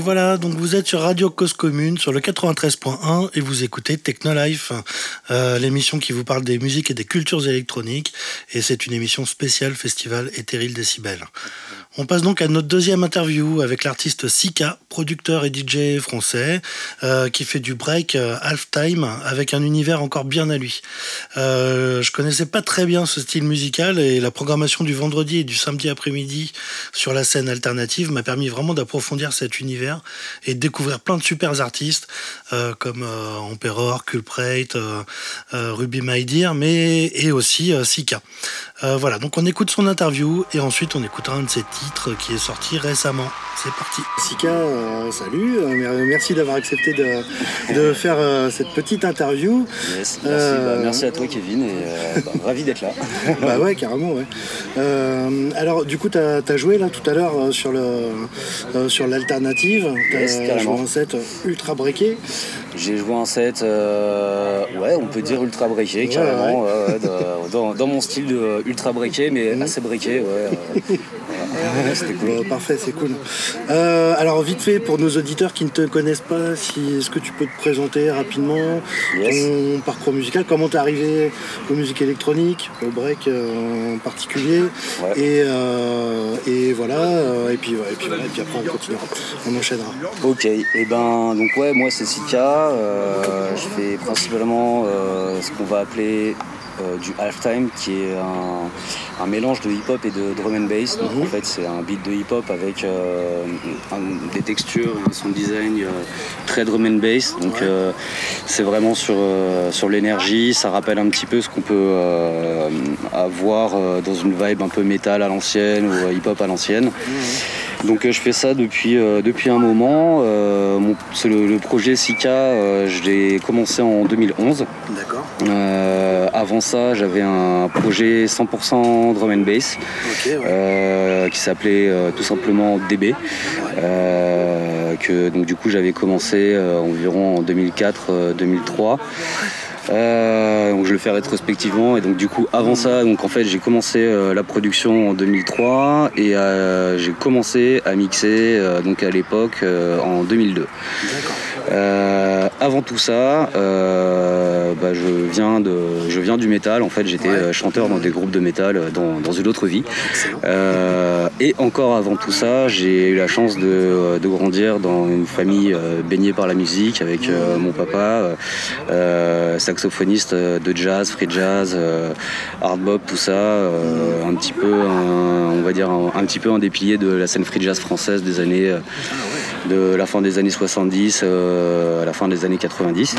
Voilà, donc vous êtes sur Radio Cause Commune sur le 93.1 et vous écoutez Technolife, euh, l'émission qui vous parle des musiques et des cultures électroniques. Et c'est une émission spéciale Festival Éthéril Décibel. On passe donc à notre deuxième interview avec l'artiste Sika, producteur et DJ français, euh, qui fait du break euh, half-time avec un univers encore bien à lui. Euh, je connaissais pas très bien ce style musical et la programmation du vendredi et du samedi après-midi sur la scène alternative m'a permis vraiment d'approfondir cet univers et de découvrir plein de super artistes euh, comme euh, Emperor, Culprate, Ruby My Dear, mais et aussi Sika. Voilà, donc on écoute son interview et ensuite on écoutera un de ses titres qui est sorti récemment. C'est parti. Sika, salut, euh, mer- merci d'avoir accepté de, de faire euh, cette petite interview. Yes, merci, Euh, bah, merci à toi Kevin et euh, bah, ravi d'être là. bah ouais, carrément, ouais. Euh, alors, du coup, tu as, joué là tout à l'heure euh, sur le euh, sur l'alternative. Yes, joué un set ultra breaké. J'ai joué un set, euh, ouais, on peut dire ultra breaké Ouais, carrément, ouais, ouais, dans, dans- dans mon style de ultra breaké, mais Mhm. assez breaké, ouais. euh, C'était cool. Bon, parfait, c'est cool. Euh, alors vite fait, pour nos auditeurs qui ne te connaissent pas, si, est-ce que tu peux te présenter rapidement Yes. ton parcours musical, comment t'es arrivé aux musiques électroniques, au break euh, en particulier, Ouais. et, euh, et voilà, euh, et puis, ouais, et puis voilà, et puis après on continuera, on enchaînera. Ok, et ben donc ouais, moi c'est Sika. Euh, je fais principalement euh, ce qu'on va appeler euh, du halftime, qui est un, un mélange de hip-hop et de drum and bass. Donc en fait c'est un beat de hip-hop avec euh, un- des textures, un sound design euh, très drum and bass. Donc c'est vraiment sur, sur l'énergie. Ça rappelle un petit peu ce qu'on peut avoir dans une vibe un peu métal à l'ancienne ou hip-hop à l'ancienne. Donc euh, je fais ça depuis, euh, depuis un moment. Euh, mon- le, le projet Sika, je l'ai commencé en 2011. D'accord. Avant ça, j'avais un projet 100% drum and bass ouais. qui s'appelait tout simplement DB. Que donc du coup j'avais commencé environ en 2004-2003. Euh, donc je le fais rétrospectivement et donc du coup avant ça donc en fait j'ai commencé euh, la production en 2003 et euh, j'ai commencé à mixer donc à l'époque en 2002. Euh, avant tout ça, euh, bah, je, viens de, je viens du métal. En fait, j'étais euh, chanteur dans des groupes de métal euh, dans, dans une autre vie. Euh, et encore avant tout ça, j'ai eu la chance de, de grandir dans une famille euh, baignée par la musique avec euh, mon papa, euh, euh, saxophoniste euh, de jazz, free jazz, euh, hard bop, tout ça. euh, un petit peu, un- on va dire, un, un petit peu un des piliers de la scène free jazz française des années. De la fin des années 70 euh, à la fin des années 90.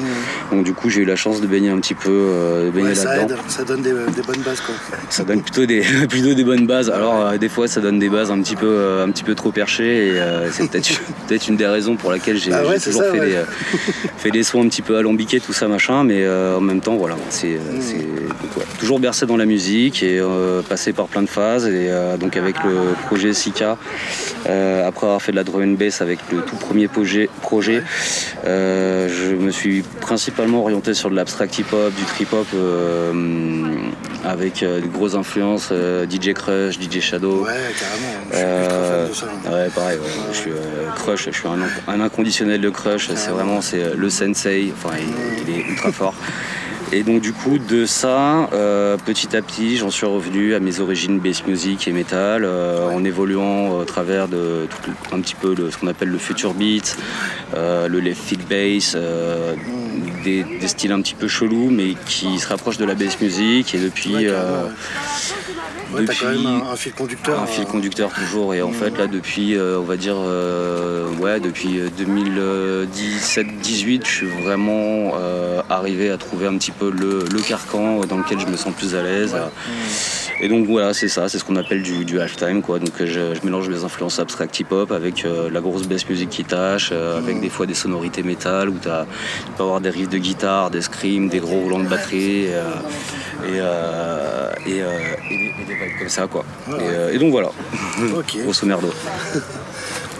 Donc du coup j'ai eu la chance de baigner un petit peu, euh, de baigner Ouais, ça là-dedans. aide, ça donne des, des bonnes bases quoi. Ça donne plutôt des, plutôt des bonnes bases. Alors euh, des fois ça donne des bases un petit peu, un petit peu trop perchées et c'est peut-être peut-être une des raisons pour laquelle j'ai Ah ouais, toujours ça, fait, ouais. des, fait des sons un petit peu alambiqués, tout ça machin, mais en même temps voilà, c'est ouais, toujours bercé dans la musique et passé par plein de phases et donc avec le projet Sika, après avoir fait de la drum and bass avec le tout premier projet, projet euh, je me suis principalement orienté sur de l'abstract hip-hop, du trip-hop euh, avec euh, de grosses influences DJ Crush, DJ Shadow. Ouais, carrément. Je suis, je suis très fan de ça. ouais, pareil. ouais. Je suis Crush. Je suis un, un inconditionnel de Crush. C'est vraiment c'est le sensei. Enfin, il, il est ultra fort. Et donc du coup de ça, euh, petit à petit, j'en suis revenu à mes origines bass music et metal, euh, en évoluant au travers de tout un petit peu le- ce qu'on appelle le future beat, euh, le left field bass, euh, des, des styles un petit peu chelous mais qui se rapprochent de la bass music. Et depuis, Ouais, t'as quand depuis- même un, un fil conducteur. un fil euh, conducteur toujours. Et en fait là depuis euh, on va dire euh, ouais depuis 2017-18 je suis vraiment euh, arrivé à trouver un petit peu le, le carcan dans lequel je me sens plus à l'aise et donc voilà c'est ça c'est ce qu'on appelle du, du halftime quoi. Donc je, je mélange les influences abstract hip hop avec euh, la grosse bass music qui tâche euh, avec des fois des sonorités métal où t'as- tu peux avoir des riffs de guitare des screams des gros roulants de batterie euh, et, et, et des- et des vibes comme ça quoi. Et, donc voilà. Grosso merdo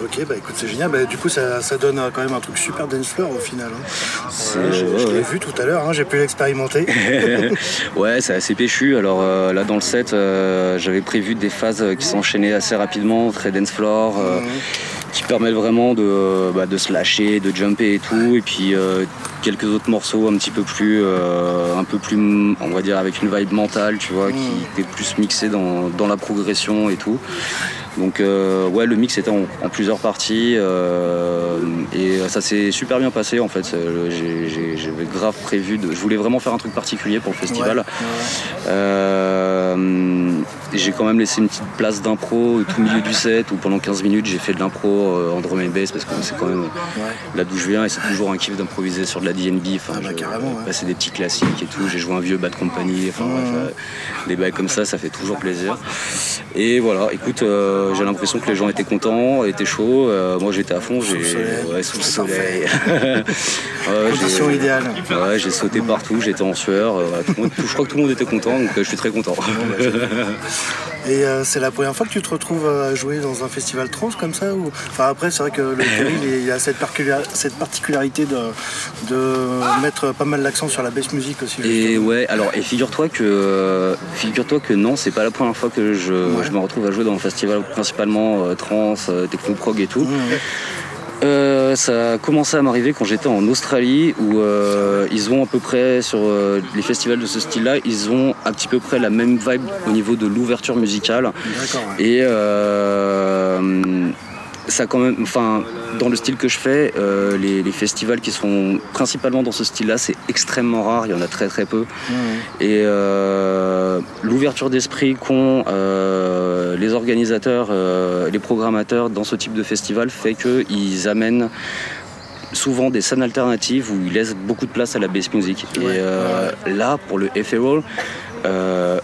ok, bah écoute, c'est génial. Bah, du coup, ça, ça donne euh, quand même un truc super dance floor au final. hein. Ouais, ouais, je l'ai ouais. vu tout à l'heure, hein, j'ai pu l'expérimenter. ouais c'est assez péchu alors euh, là dans le set euh, j'avais prévu des phases qui s'enchaînaient assez rapidement très dance floor euh, qui permettent vraiment de, bah, de se lâcher de jumper et tout et puis quelques autres morceaux un petit peu plus euh, un peu plus on va dire avec une vibe mentale tu vois qui était plus mixé dans, dans la progression et tout. Donc euh, ouais le mix était en, en plusieurs parties euh, et ça s'est super bien passé en fait. J'avais grave prévu de je voulais vraiment faire un truc particulier pour le festival. Euh, j'ai quand même laissé une petite place d'impro au tout milieu du set où pendant 15 minutes j'ai fait de l'impro en drum and bass parce que c'est quand même là d'où je viens et c'est toujours un kiff d'improviser sur de la DNB. Enfin, Ah bah, ouais. passer des petits classiques et tout. J'ai joué un vieux Bad Company, enfin bref, euh, des bails comme ça, ça fait toujours plaisir. Et voilà, écoute, euh, j'ai l'impression que les gens étaient contents, étaient chauds. Euh, moi j'étais à fond, j'ai ouais, sous le soleil. Ouais, idéale. Ouais, j'ai sauté partout, j'étais en sueur. tout le monde- tout- je crois que tout le monde était content, donc je suis très content. Et euh, c'est la première fois que tu te retrouves à jouer dans un festival trans comme ça ou... Enfin après c'est vrai que le Péril il y a cette, particula- cette particularité de, de mettre pas mal l'accent sur la bass music aussi. Et ouais, alors et figure-toi que figure-toi que non, c'est pas la première fois que je, Ouais. je me retrouve à jouer dans un festival principalement euh, trans, euh, techno-prog et tout. Mmh. Euh, ça a commencé à m'arriver quand j'étais en Australie où euh, ils ont à peu près sur euh, les festivals de ce style-là, ils ont un petit peu près la même vibe au niveau de l'ouverture musicale. D'accord. ouais. Et euh, ça quand même, enfin, dans le style que je fais, euh, les, les festivals qui sont principalement dans ce style-là, c'est extrêmement rare. Il y en a très très peu. Mmh. Et euh, l'ouverture d'esprit qu'ont euh, les organisateurs, les programmateurs dans ce type de festival fait qu'ils amènent souvent des scènes alternatives où ils laissent beaucoup de place à la bass music. Et Ouais, là, pour le euh,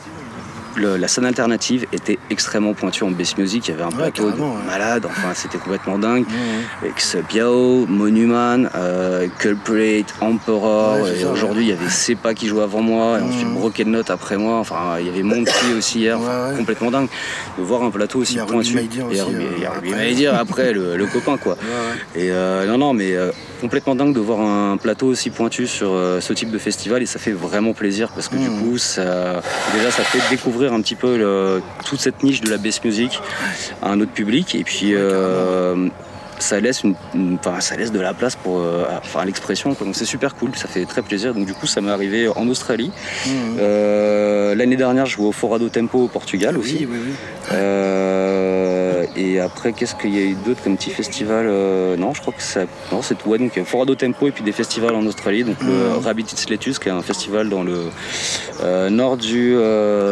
le- la scène alternative était extrêmement pointue en bass music. Il y avait un Ouais, plateau de ouais. malade, enfin c'était complètement dingue. Avec Subiao, Monuman, euh, Culprit, Emperor, aujourd'hui il y avait Sepa qui jouait avant moi, et ensuite Mhm. Broken Note après moi, enfin il y avait Monty aussi hier, complètement dingue. De voir un plateau aussi pointu. Il y a Ruby- euh. Maidir après, le, le copain quoi. Et euh, non, non, mais euh, complètement dingue de voir un plateau aussi pointu sur euh, ce type de festival et ça fait vraiment plaisir parce que du Mhm. coup, ça, déjà, ça fait découvrir un petit peu le- toute cette niche de la bass music à un autre public et puis. euh, ça laisse, une, une- enfin, ça laisse de la place pour euh, enfin, l'expression. Donc c'est super cool, ça fait très plaisir. Donc du coup, ça m'est arrivé en Australie. Mmh. Euh, L'année dernière, je jouais au Forado Tempo au Portugal aussi. Oui, oui, oui. Euh, et après, qu'est-ce qu'il y a eu d'autre comme petit festival Non, je crois que ça. Non, c'est tout. Ouais, donc Forado Tempo et puis des festivals en Australie. Donc le Mhm. Rabbit It's Lettuce, qui est un festival dans le nord du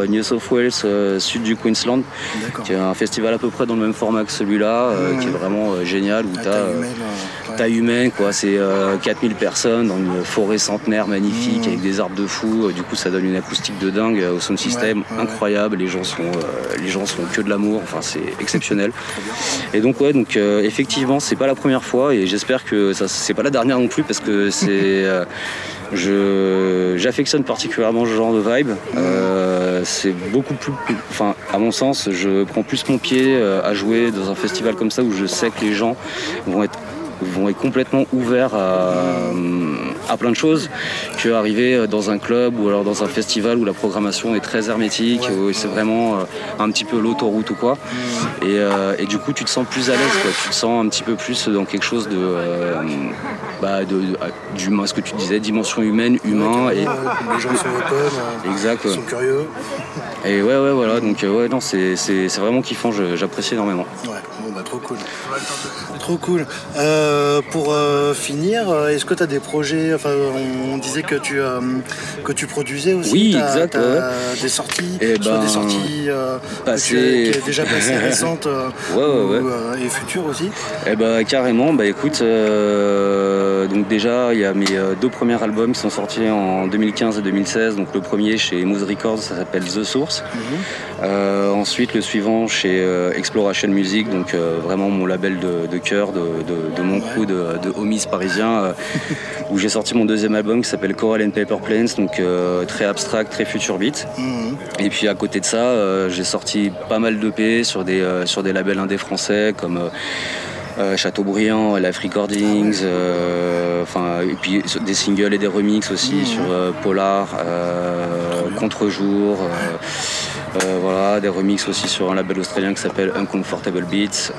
New South Wales, sud du Queensland, qui est un festival à peu près dans le même format que celui-là, qui est vraiment euh, où euh, euh, ouais. taille humaine quoi. C'est euh, 4000 personnes dans une forêt centenaire magnifique Mhm. avec des arbres de fou. Euh, du coup ça donne une acoustique de dingue euh, au sound system. Ouais, ouais, incroyable. Les gens sont euh, les gens sont que de l'amour. Enfin c'est exceptionnel. Et donc ouais donc euh, effectivement c'est pas la première fois et j'espère que ça c'est pas la dernière non plus parce que c'est euh, je j'affectionne particulièrement ce genre de vibe. Euh, c'est beaucoup plus enfin à mon sens je prends plus mon pied euh, à jouer dans un festival comme ça où je sais que les gens vont être vont être complètement ouverts à, à plein de choses. Que arriver dans un club ou alors dans un festival où la programmation est très hermétique où c'est vraiment euh, un petit peu l'autoroute ou quoi. Et, euh, et du coup tu te sens plus à l'aise quoi. tu te sens un petit peu plus dans quelque chose de, euh, bah, de, d'humain ce que tu disais dimension humaine humain et les gens sont open, euh, exact ils sont curieux. et ouais ouais voilà. Donc euh, ouais non c'est, c'est, c'est vraiment kiffant. J'apprécie énormément. Ouais, bon bah trop cool. Trop cool. Euh, pour euh, finir, euh, est-ce que tu as des projets Enfin, on, on disait que tu, euh, que tu produisais aussi. Oui, T'as- exact, t'as ouais. Des sorties, Eh soit ben, des sorties passées. tu as- qui est déjà passées récentes Ouais, ouais, ou, et futures aussi. Eh bah carrément, bah écoute, donc déjà il y a mes deux premiers albums qui sont sortis en 2015 et 2016. Donc le premier chez Moose Records, ça s'appelle The Source. Euh, ensuite le suivant chez Exploration Music, donc vraiment mon label de, de cœur, de, de- de mon crew de, de homies parisiens, euh, où j'ai sorti mon deuxième album qui s'appelle Coral and Paper Planes, donc euh, très abstract, très future beat. Mhm. Et puis à côté de ça, euh, j'ai sorti pas mal d'EP sur des, sur des labels indés français comme euh, Chateaubriand, Life Recordings, euh, enfin, et puis sur des singles et des remixes aussi sur euh, Polar, Contre-jour. voilà, des remixes aussi sur un label australien qui s'appelle Uncomfortable Beats.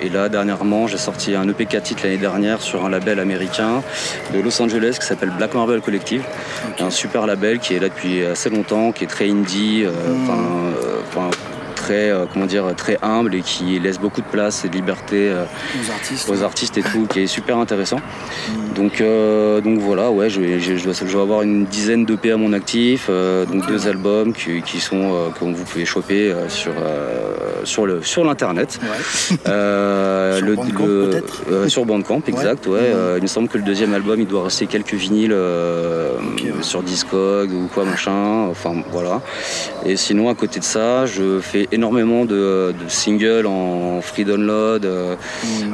Et là, dernièrement, j'ai sorti un EP 4 titres l'année dernière sur un label américain de Los Angeles qui s'appelle Black Marble Collective. Un super label qui est là depuis assez longtemps, qui est très indie, euh, enfin, euh, très, euh, comment dire, très humble et qui laisse beaucoup de place et de liberté euh, Aux artistes. aux artistes et tout, qui est super intéressant. Donc, euh, donc voilà, ouais, je, vais- je- je dois, je dois avoir une dizaine d'EP à mon actif, donc deux albums qui, qui sont, que vous pouvez choper sur, sur, le, sur l'internet. Ouais. Sur Bandcamp, peut-être euh, Sur Bandcamp, exact, ouais. Euh, il me semble que le deuxième album, il doit rester quelques vinyles ouais. sur Discog ou quoi, machin. Enfin, voilà. Et sinon, à côté de ça, je fais énormément de, de singles en free download, euh,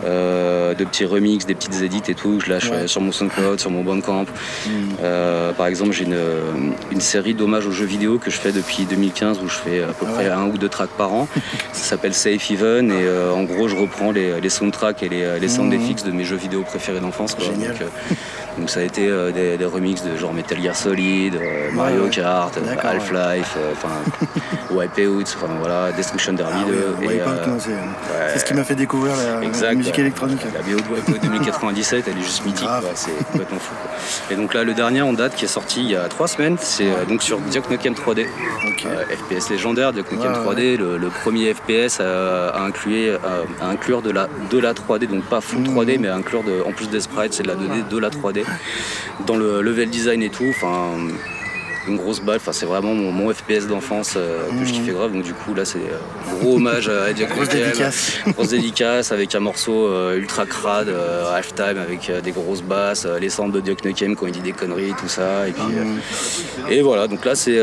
euh, de petits remix, des petites édits et tout. que Je lâche Ouais. euh, sur mon SoundCloud, sur mon Bandcamp. Mm. Euh, par exemple, j'ai une, une série d'hommages aux jeux vidéo que je fais depuis 2015 où je fais à peu Ah près ouais. un ou deux tracks par an. Ça s'appelle Safe Even et en gros, je reprends les, les soundtracks et les, les sound effects de mes jeux vidéo préférés d'enfance. quoi. Génial. Donc, donc ça a été euh, des, des remixes de genre Metal Gear Solid, euh, Mario ouais. Kart, euh, Half-Life, enfin Wipeout, enfin voilà, Destruction Derby Ah oui, 2. Wipeout, et, euh, moi, c'est ouais. ce qui m'a fait découvrir la, la musique électronique. La BO de Wipeout 2097, elle est juste mythique, c'est complètement fou. quoi. Et donc là, le dernier en date qui est sorti il y a trois semaines, c'est donc sur Duke Nukem 3D, Ok. euh, FPS légendaire, Duke Nukem Ouais, 3D, le, le premier FPS à, à inclure, à, à inclure de la, de la 3D, donc pas full Mhm. 3D, mais à inclure de, en plus des sprites, c'est de la 2D, de la 3D, dans le level design et tout, enfin une grosse balle, enfin c'est vraiment mon, mon FPS d'enfance euh, que je kiffais grave, donc du coup là c'est euh, gros hommage à Duke Grosse dédicace. Grosse dédicace avec un morceau euh, ultra crade, euh, halftime avec des grosses basses, les samples de Duke Nukem quand il dit des conneries, tout ça. Et, puis, euh, et voilà, donc là c'est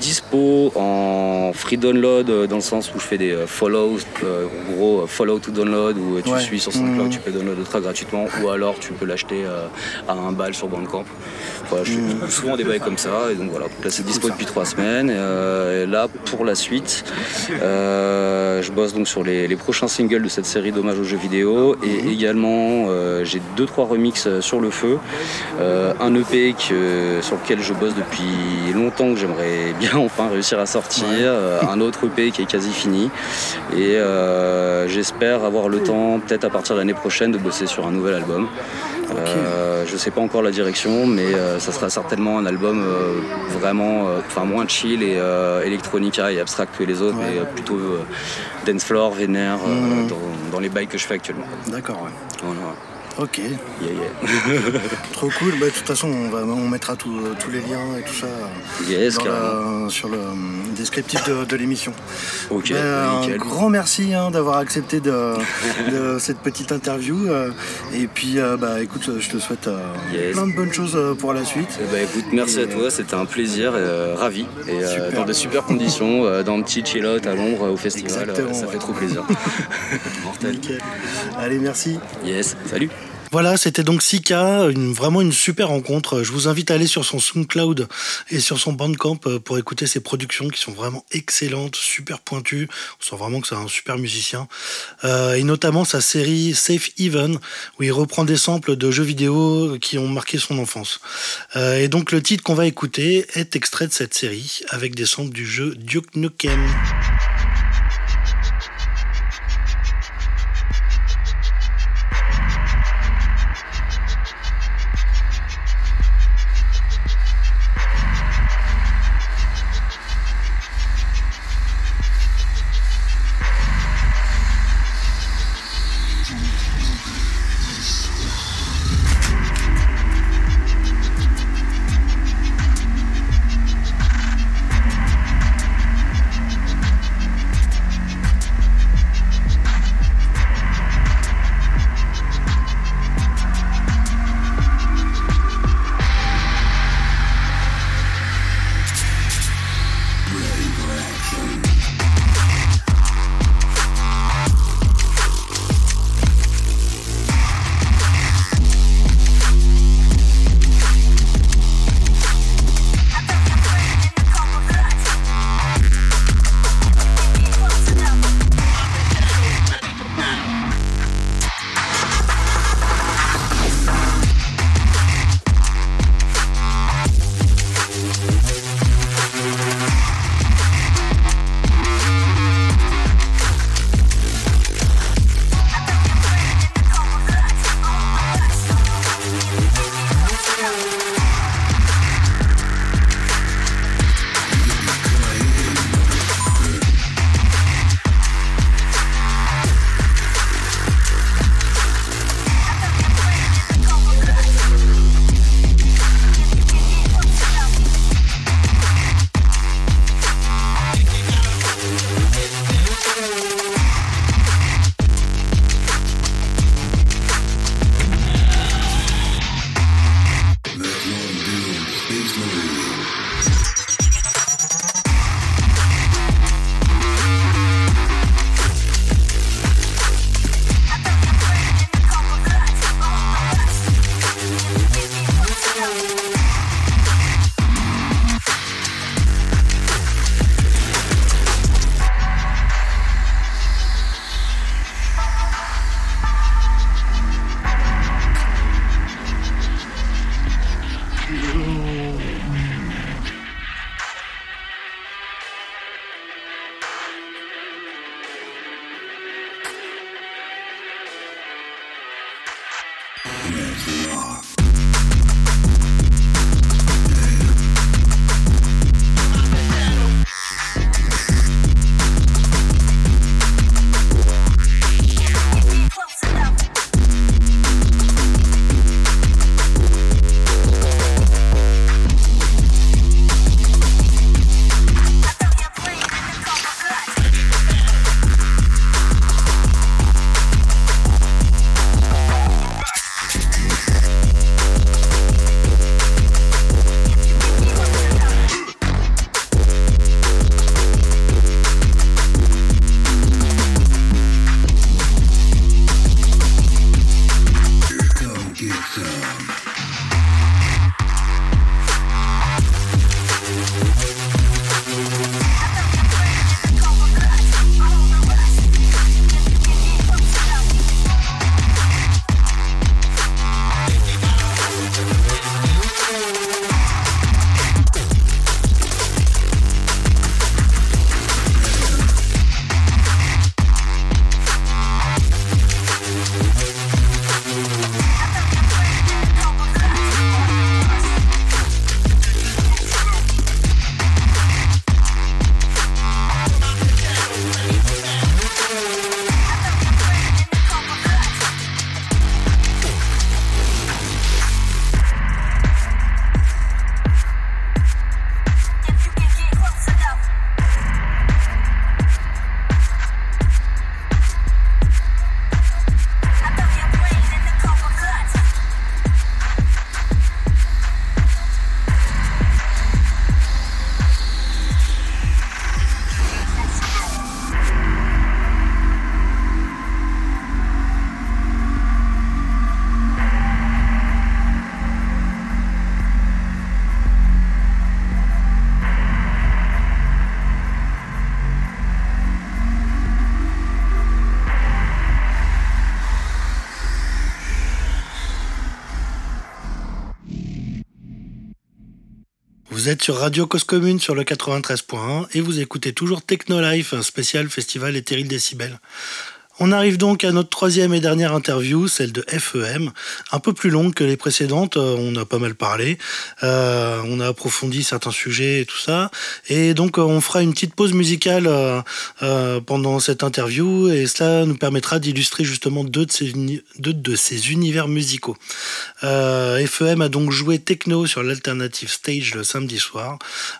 dispo en free download dans le sens où je fais des follow, en gros follow to download où tu Ouais. suis sur SoundCloud, Mhm. tu peux download le track gratuitement ou alors tu peux l'acheter à un bal sur Bandcamp. Je fais souvent des bails comme ça et donc voilà, là c'est dispo depuis trois semaines. Et, euh, et là pour la suite, euh, je bosse donc sur les, les prochains singles de cette série d'hommage aux jeux vidéo et également euh, j'ai deux trois remixes sur le feu, un EP que- sur lequel je bosse depuis longtemps que j'aimerais bien enfin réussir à sortir, un autre EP qui est quasi fini et j'espère avoir le temps peut-être à partir de l'année prochaine de bosser sur un nouvel album. Euh, je sais pas encore la direction, mais euh, ça sera certainement un album euh, vraiment, euh, enfin moins chill et electronica et abstract que les autres, Ouais. mais plutôt dance floor, vénère Mhm. dans, dans les bails que je fais actuellement. D'accord, ouais. Voilà. Ok, Yeah, yeah. trop cool. Bah, de toute façon, on, va, on mettra tout- euh, tous les liens et tout ça Yes, dans carrément. la- sur le euh, descriptif de, de l'émission. Ok, Ben, un grand merci hein, d'avoir accepté de, de cette petite interview. euh, et puis, euh, bah, écoute, je te souhaite euh, Yes. plein de bonnes choses euh, pour la suite. Eh ben, écoute, merci à toi, c'était un plaisir, euh, ravi. Et euh, dans de super conditions, euh, dans un petit chill-out à Londres au festival, euh, Exactement, ça ouais. fait trop plaisir. Mortel. Nickel. Allez, merci. Yes, salut. Voilà, c'était donc Sika, vraiment une super rencontre. Je vous invite à aller sur son SoundCloud et sur son Bandcamp euh, pour écouter ses productions qui sont vraiment excellentes, super pointues. On sent vraiment que c'est un super musicien. Euh, et notamment sa série Safe Even, où il reprend des samples de jeux vidéo qui ont marqué son enfance. Euh, et donc le titre qu'on va écouter est extrait de cette série avec des samples du jeu Duke Nukem. Sur Radio Cause Commune sur le 93.1 et vous écoutez toujours Techno Life, un spécial festival éthéril décibel. On arrive donc à notre troisième et dernière interview, celle de FEM, un peu plus longue que les précédentes, euh, on a pas mal parlé, euh, on a approfondi certains sujets et tout ça, et donc euh, on fera une petite pause musicale pendant cette interview, et cela nous permettra d'illustrer justement deux de ces, univers musicaux. FEM a donc joué techno sur l'Alternative Stage le samedi soir,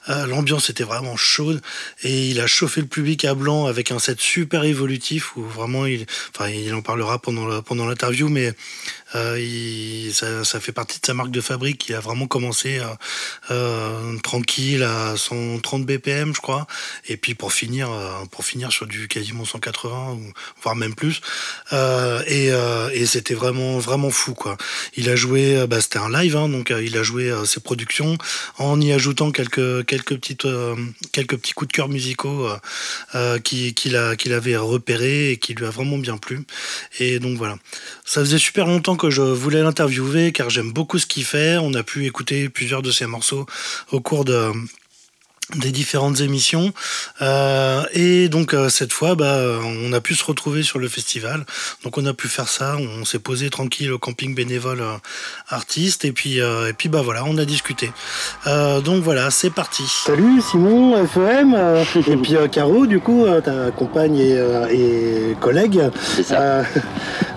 l'ambiance était vraiment chaude, et il a chauffé le public à blanc avec un set super évolutif où vraiment il, en parlera pendant l'interview, mais il- ça, fait partie de sa marque de fabrique. Il a vraiment commencé euh, euh, tranquille à 130 BPM, je crois, et puis pour finir, euh, pour finir sur du quasiment 180 ou voire même plus. Euh, et euh, c'était vraiment vraiment fou quoi. Il a joué, euh, bah, c'était un live, hein, donc euh, il a joué euh, ses productions en y ajoutant quelques quelques petites euh, quelques petits coups de cœur musicaux euh, euh, qui- qu'il a qu'il avait repéré et qui lui a vraiment bien plu. Et donc voilà. Ça faisait super longtemps je voulais l'interviewer car j'aime beaucoup ce qu'il fait. On a pu écouter plusieurs de ses morceaux au cours de des différentes émissions. Euh, et donc euh, cette fois bah, on a pu se retrouver sur le festival. Donc on a pu faire ça. On s'est posé tranquille au camping bénévole euh, artiste. Et puis euh, et puis bah voilà on a discuté. Euh, donc voilà c'est parti. Salut Simon FEM euh, et puis euh, Caro du coup euh, ta compagne et, euh, et collègue. C'est ça. Euh,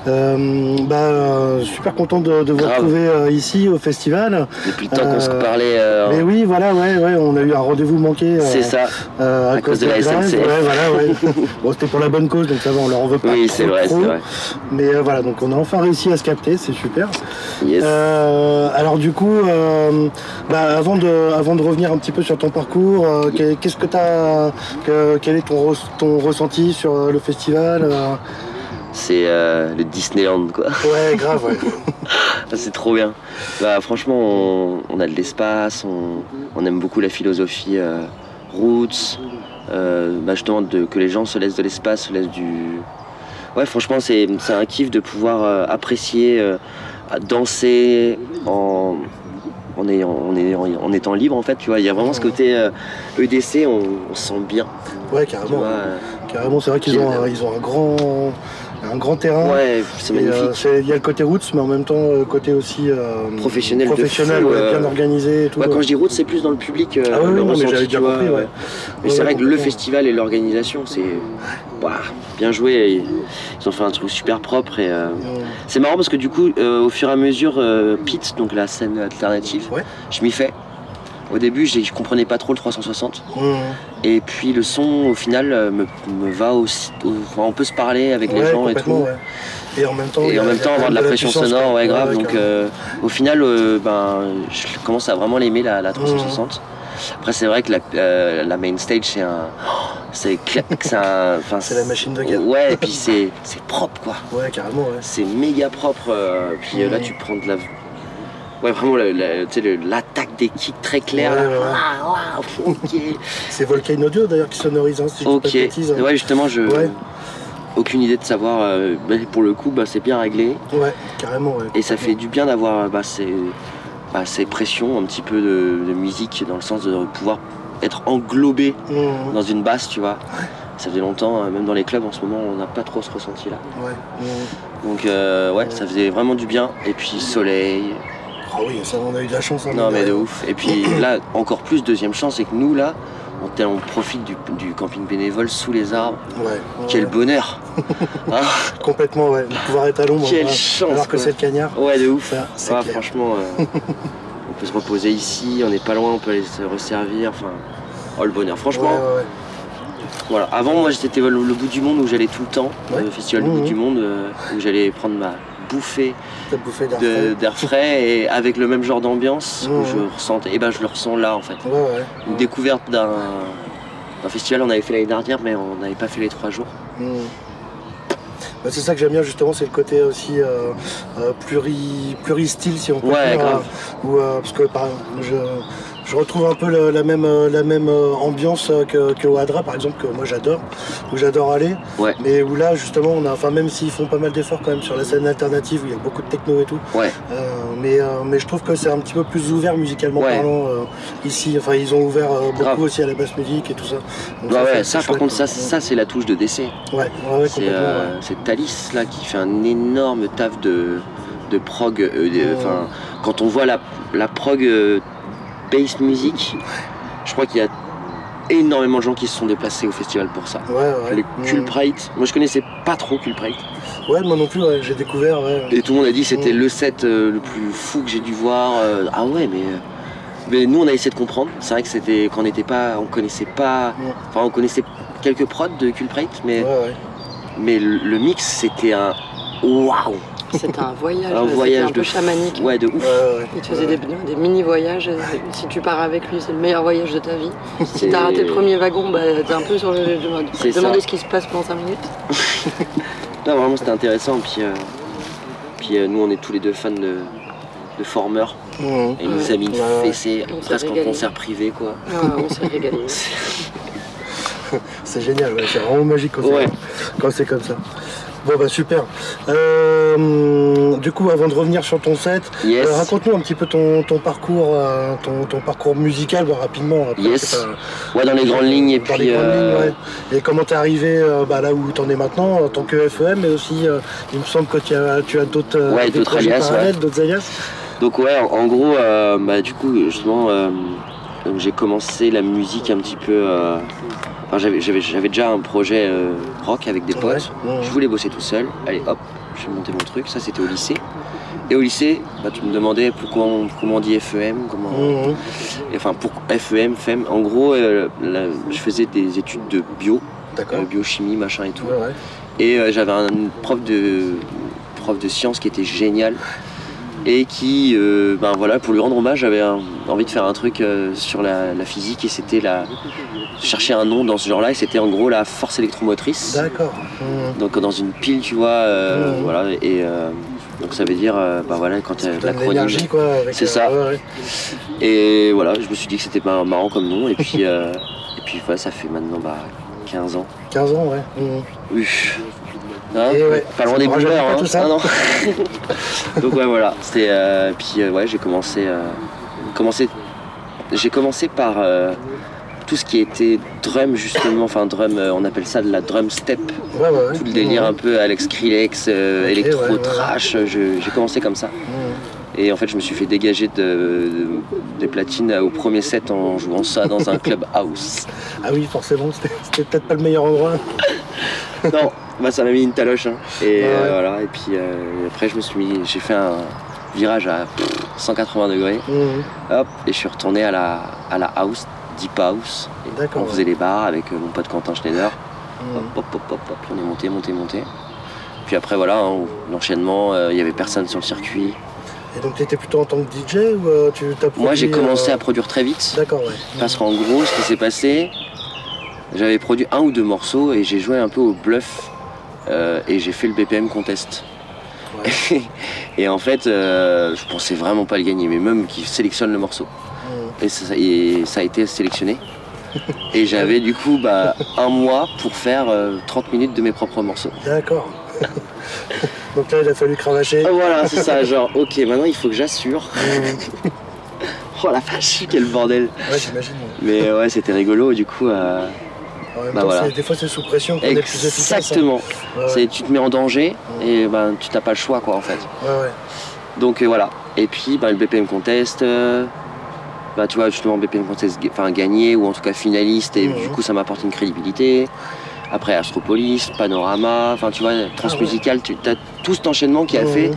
euh, bah, euh, super content de, de vous Grave. retrouver euh, ici au festival. Depuis le temps qu'on se parlait. euh, mais oui, voilà, ouais, ouais, on a eu un rendez-vous manqué. euh, C'est ça. euh, à, cause de la. SNCF. Ouais, voilà, ouais. bon, c'était pour la bonne cause, donc ça va, on leur en veut pas. Oui, trop, c'est vrai, vrai. Mais euh, voilà, donc on a enfin réussi à se capter, c'est super. Yes. Alors du coup, bah, avant de, avant de revenir un petit peu sur ton parcours, que- qu'est-ce que t'as, que, quel est ton, ton ressenti sur le festival C'est euh, le Disneyland, quoi. Ouais, grave, ouais. c'est trop bien. Bah, franchement, on, on a de l'espace, on, on aime beaucoup la philosophie euh, roots, euh, bah, justement de, que les gens se laissent de l'espace, se laissent du. Ouais, franchement, c'est un kiff de pouvoir euh, apprécier, euh, à danser en. En, étant libre en fait tu vois il y a vraiment ce côté euh, EDC on, on se sent bien Ouais, carrément. vois Carrément, c'est vrai qu'ils ont, un, ils ont un grand, un grand terrain. Ouais, c'est euh, magnifique. Il y a le côté roots, mais en même temps, euh, côté aussi euh, Professionnel professionnel, fou, ouais, bien organisé et tout. Ouais, quand je dis route, c'est plus dans le public. Ah oui, le oui, non, mais j'avais compris, ouais. Mais c'est vrai que le festival et l'organisation, c'est bien joué. Ils ont fait un truc super propre et c'est marrant parce que du coup, au fur et à mesure, Pete, donc la scène alternative, je m'y fais. Au début, je comprenais pas trop le 360. Mm. Et puis le son, au final, euh, me, me va aussi. on peut se parler avec les gens et tout. ouais. Et en même temps, Et en même temps avoir de la pression sonore, ouais grave. Donc euh, au final, euh, ben, je commence à vraiment l'aimer la, la 360. Après c'est vrai que la, euh, la main stage c'est un, c'est un, C'est la machine de guerre. Ouais, et puis c'est propre quoi. Ouais, carrément, ouais. C'est méga propre. puis là Mhm. tu prends de la, ouais vraiment l'attaque des kicks très claire. Ouais, là. ouais, ouais. Ah, ah. C'est Volcano Audio d'ailleurs qui sonorise, hein, si je dis pas Ok. de bêtises. hein. Ouais justement je. Ouais. Aucune idée de savoir. euh, bah, pour le coup, bah, c'est bien réglé. Ouais, carrément, ouais. Et ça fait du bien d'avoir bah, ces, bah, ces pressions, un petit peu de, de musique, dans le sens de pouvoir être englobé Mm. dans une basse, tu vois. Ça faisait longtemps, euh, même dans les clubs en ce moment, on n'a pas trop ce ressenti-là. Ouais. Mm. Donc euh, ouais, ça faisait vraiment du bien. Et puis soleil, Ah oui, ça, on a eu de la chance. hein, non mais de ouf. Et puis là, encore plus, deuxième chance, c'est que nous là, on, on profite du, du camping bénévole sous les arbres. Ouais. Quel ouais. bonheur Hein Complètement, ouais. De pouvoir être à l'ombre. Quelle voilà. chance Alors que c'est le cagnard. Ouais, de ouf. Ça, Ouais, clair. franchement, euh, on peut se reposer ici, on n'est pas loin, on peut aller se resservir. Enfin, oh le bonheur. Franchement, ouais, ouais. voilà. Avant, moi, c'était le, le bout du monde où j'allais tout le temps, le festival du Mhm. bout du monde, euh, où j'allais prendre ma bouffée d'air de- frais. d'air frais et avec le même genre d'ambiance je ressentais. Et ben, je le ressens là, en fait. Ouais, ouais. Une découverte d'un d'un festival, on avait fait l'année dernière, mais on n'avait pas fait les trois jours. Mm. Bah, c'est ça que j'aime bien justement, c'est le côté aussi euh, euh, pluri, pluri-style si on peut Ouais, dire. grave. euh, où, euh, parce que par je, je retrouve un peu le- la même, euh, la même euh, ambiance euh, que, que au Hadra par exemple, que moi j'adore, où j'adore aller. Ouais. Mais où là justement, on a, enfin même s'ils font pas mal d'efforts quand même sur la scène alternative, où il y a beaucoup de techno et tout. Ouais. euh, mais, euh, mais je trouve que c'est un petit peu plus ouvert musicalement Ouais. parlant euh, ici. Enfin ils ont ouvert beaucoup Grave. aussi à la basse musique et tout ça. Donc Ouais, c'est- ouais, ça, par chouette, contre, ça, ça c'est la touche de décès. Ouais, C'est Thalys là qui fait un énorme taf de, de prog. enfin, quand on voit la, la prog bass music, je crois qu'il y a énormément de gens qui se sont déplacés au festival pour ça. Ouais, ouais. Les Mm. Culprite, moi je connaissais pas trop Culprite. Ouais, moi non plus, ouais, j'ai découvert. Ouais. Et tout le monde a dit que c'était Mm. le set euh, le plus fou que j'ai dû voir. euh, ah ouais, mais. euh, mais nous on a essayé de comprendre. C'est vrai que c'était quand on n'était pas, on connaissait pas. Mm. Enfin, on connaissait quelques prods de Culprite, mais le, le mix c'était un waouh. C'était un voyage, Un voyage un peu de chamanique. Ouais, de ouf. Ouais, ouais. Il te faisait des, des mini-voyages. Si tu pars avec lui, c'est le meilleur voyage de ta vie. Si t'as raté le premier wagon, bah, t'es un peu sur le. C'est Demander ça. ce qui se passe pendant 5 minutes. Non, vraiment c'était intéressant. Puis, euh, puis euh, nous on est tous les deux fans de, de Former. Mhm. Et il nous a mis une fessée On s'est presque en concert privé quoi. Ah, on s'est régalé. C'est génial, ouais, c'est vraiment magique quand c'est- Ouais. quand c'est comme ça. Bon bah super. Euh, du coup, avant de revenir sur ton set, Yes. euh, raconte-nous un petit peu ton, ton parcours, euh, ton, ton parcours musical, bah, rapidement. Après, Yes. pas- Ouais, dans les grandes lignes et dans puis. les grandes lignes, ouais. Et comment t'es arrivé bah, là où t'en es maintenant en tant que FEM, mais aussi, il me semble que tu as, tu as d'autres Ouais, d'autres alias, parallèles, d'autres alias. Donc ouais, en, en gros, bah, du coup, justement, j'ai commencé la musique un petit peu. Enfin, j'avais, déjà un projet euh, rock avec des potes. Ouais, ouais. Je voulais bosser tout seul. Allez, hop, je vais monter mon truc. Ça, c'était au lycée. Et au lycée, bah, tu me demandais pourquoi on, comment on dit FEM, comment. Et Enfin, pour FEM, FEM. En gros, euh, là, je faisais des études de bio, D'accord. euh, biochimie, machin et tout. Et euh, j'avais un prof de, prof de sciences qui était génial. Et qui, euh, ben voilà, pour lui rendre hommage, j'avais envie de faire un truc euh, sur la, la physique et c'était la. Cherchais un nom dans ce genre-là et c'était en gros la force électromotrice. D'accord. Mhm. Donc dans une pile, tu vois, euh, Mhm. voilà. Et euh, donc ça veut dire, euh, bah voilà, quand l'acronyme. quoi. avec, C'est ça. ouais, ouais. Et voilà, je me suis dit que c'était mar- marrant comme nom. Et puis, et puis voilà, ça fait maintenant bah, 15 ans. 15 ans, ouais. Mhm. Oui. Hein? Ouais, pas loin des boomers, hein. tout ça. Ah non. Donc ouais voilà, c'était puis ouais j'ai commencé commencé j'ai commencé par tout ce qui était drum justement, enfin drum, euh, on appelle ça de la drum step, Ouais, ouais, ouais. tout le délire un peu Alex Skrillex, euh, Ok, électro trash. je- J'ai commencé comme ça. Et en fait, je me suis fait dégager de, de- des platines au premier set en jouant ça dans un club house. Ah oui, forcément, c'était peut-être pas le meilleur endroit. Non, bah ça m'a mis une taloche. hein. Et euh, voilà. Et puis euh, après, je me suis mis, j'ai fait un virage à pff, 180 degrés. Mhm. Hop, et je suis retourné à la, à la house, deep house. On ouais. faisait les bars avec euh, mon pote Quentin Schneider. Mhm. Hop, hop, hop, hop, on est monté, monté, monté. Puis après, voilà, hein, l'enchaînement, euh, il y avait personne sur le circuit. Et donc, tu étais plutôt en tant que DJ ou euh, tu t'as Moi, j'ai commencé euh, à produire très vite. D'accord, ouais. Parce qu'en gros, ce qui s'est passé, j'avais produit un ou deux morceaux et j'ai joué un peu au bluff et j'ai fait le BPM contest. et en fait, je pensais vraiment pas le gagner, mais même qui sélectionne le morceau. Et ça, et ça a été sélectionné. Et j'avais du coup bah, un mois pour faire euh, 30 minutes de mes propres morceaux. D'accord. donc là, il a fallu cravacher. Ah, Voilà, c'est ça, genre, ok, maintenant il faut que j'assure. Mhm. Oh la vache, quel bordel. Ouais, j'imagine. ouais. Mais ouais, c'était rigolo, du coup. euh, En même Bah temps, voilà. des fois, c'est sous pression qu'on est plus efficace. hein. Exactement. Ouais, ouais. C'est tu te mets en danger et ben tu n'as pas le choix quoi en fait. Ouais, ouais. Donc euh, voilà. Et puis ben, le BPM contest, euh, bah tu vois justement BPM ga- enfin gagné ou en tout cas finaliste et Mhm. du coup ça m'apporte une crédibilité. Après Astropolis, Panorama, enfin tu vois Transmusical, tu as tout cet enchaînement qui a Mhm. fait,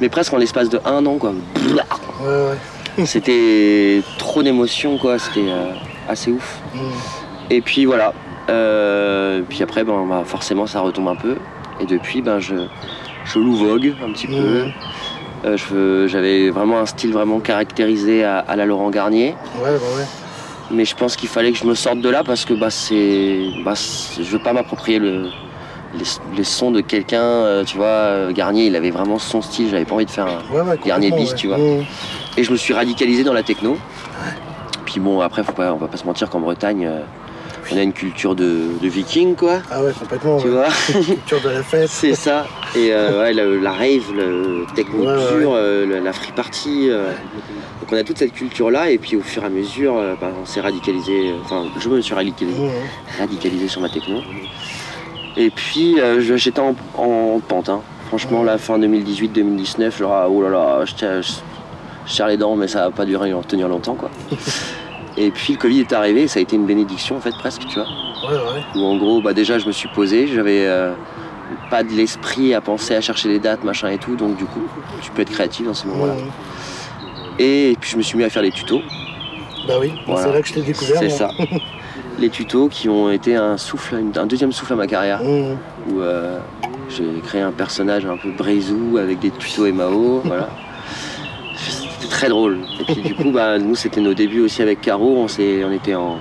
mais presque en l'espace de un an quoi. Ouais, ouais. C'était trop d'émotions quoi, c'était euh, assez ouf. Mhm. Et puis voilà. Euh, puis après, ben, bah, forcément, ça retombe un peu. Et depuis, ben, je, je loue Vogue un petit peu. Euh, J'avais vraiment un style vraiment caractérisé à, à la Laurent Garnier. Ouais, bah ouais. Mais je pense qu'il fallait que je me sorte de là parce que bah, c'est, bah, je veux pas m'approprier le, les, les sons de quelqu'un. euh, tu vois, euh, Garnier, il avait vraiment son style. J'avais pas envie de faire un, Ouais, ouais, Garnier bis, ouais. tu vois. Et je me suis radicalisé dans la techno. Puis bon, après, faut pas, on va pas se mentir qu'en Bretagne, euh, on a une culture de, de viking, quoi. Ah ouais, complètement. Tu ouais. vois Culture de la fête. C'est ça. Et euh, ouais, la, la rave, le techno Ouais, pur, euh, la, free party. euh, donc on a toute cette culture-là. Et puis au fur et à mesure, bah, on s'est radicalisé. Enfin, je me suis radicalisé, radicalisé sur ma techno. Et puis je- j'étais en, en pente. hein. Franchement, la fin 2018-2019, genre, ah, oh là là, je, je, je serre les dents, mais ça va pas durer, tenir longtemps, quoi. Et puis le Covid est arrivé, et ça a été une bénédiction en fait presque, tu vois. Ouais, ouais. Où en gros, bah, déjà je me suis posé, j'avais euh, pas de l'esprit à penser à chercher les dates, machin et tout, donc du coup, tu peux être créatif dans ces moments-là. Et puis je me suis mis à faire les tutos. Bah oui, Voilà. c'est là que je t'ai découvert. C'est ça. les tutos qui ont été un souffle, un deuxième souffle à ma carrière, Mhm. où euh, j'ai créé un personnage un peu braisou avec des tutos MAO, voilà. Très drôle. Et puis du coup, bah, nous c'était nos débuts aussi avec Caro, on, on était en,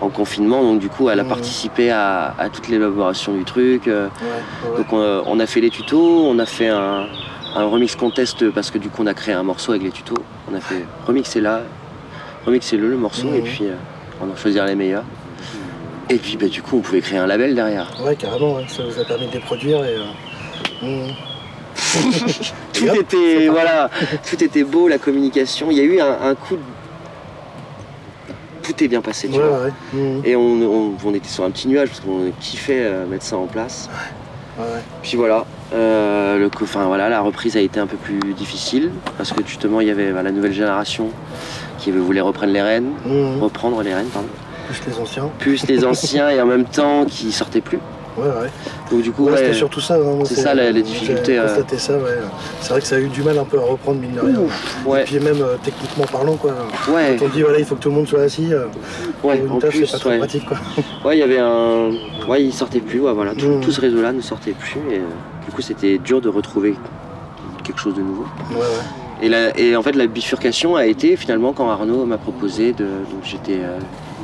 en confinement, donc du coup elle a Mhm. participé à, à toute l'élaboration du truc. euh, Ouais, ouais. Donc on, a- on a fait les tutos, on a fait un, un remix contest parce que du coup on a créé un morceau avec les tutos. On a fait remixer là, remixer le, le morceau Mhm. et puis euh, on a choisir les meilleurs. Et puis bah, du coup on pouvait créer un label derrière. Ouais, carrément, ouais. ça vous a permis de les produire et. euh, mhm. Tout était c'est parti. voilà, tout était beau, la communication. Il y a eu un, un coup de... Tout est bien passé, tu Ouais, vois. ouais. mhm. Et on, on- on était sur un petit nuage parce qu'on kiffait euh, mettre ça en place. Ouais. Puis voilà, euh, le, co- enfin, voilà, la reprise a été un peu plus difficile parce que justement il y avait bah, la nouvelle génération qui voulait reprendre les rênes, Mhm. reprendre les rênes, pardon, Plus les anciens. plus les anciens et en même temps qui sortaient plus. Ouais, ouais. Donc du coup, Ouais, c'était surtout ça. hein, c'est ça, les difficultés, euh. ça, ouais. C'est vrai que ça a eu du mal un peu à reprendre, mine de rien. Ouf, ouais, Et puis même euh, techniquement parlant, quoi. ouais, Quand on dit, voilà, il faut que tout le monde soit assis, euh, une tâche, c'est pas très pratique, quoi. Ouais, il y avait un, ouais, il sortait plus, ouais, voilà, tout, Mhm. tout ce réseau-là ne sortait plus et euh, du coup c'était dur de retrouver quelque chose de nouveau. Ouais, ouais. Et, la- et en fait, la bifurcation a été finalement quand Arnaud m'a proposé de. Donc j'étais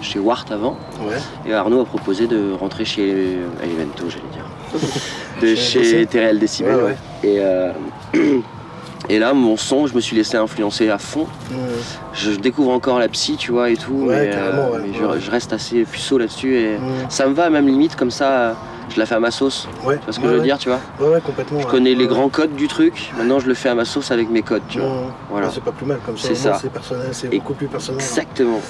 chez Wart avant, Ouais. et Arnaud a proposé de rentrer chez euh, Evento, j'allais dire. De Chez. TRL Decibel. Ouais, ouais. Et, euh, et là, mon son, je me suis laissé influencer à fond. Je découvre encore la psy, tu vois, et tout. Mais, ouais. je, je reste assez puceau là-dessus et ça me va, même limite, comme ça, je la fais à ma sauce. Ouais. Tu vois ce que ouais, je veux ouais. dire, tu vois? Ouais, ouais, complètement. Je connais les grands codes du truc, maintenant je le fais à ma sauce avec mes codes, tu vois. Voilà. C'est pas plus mal comme ça. C'est ça. C'est personnel, c'est beaucoup plus personnel. Exactement.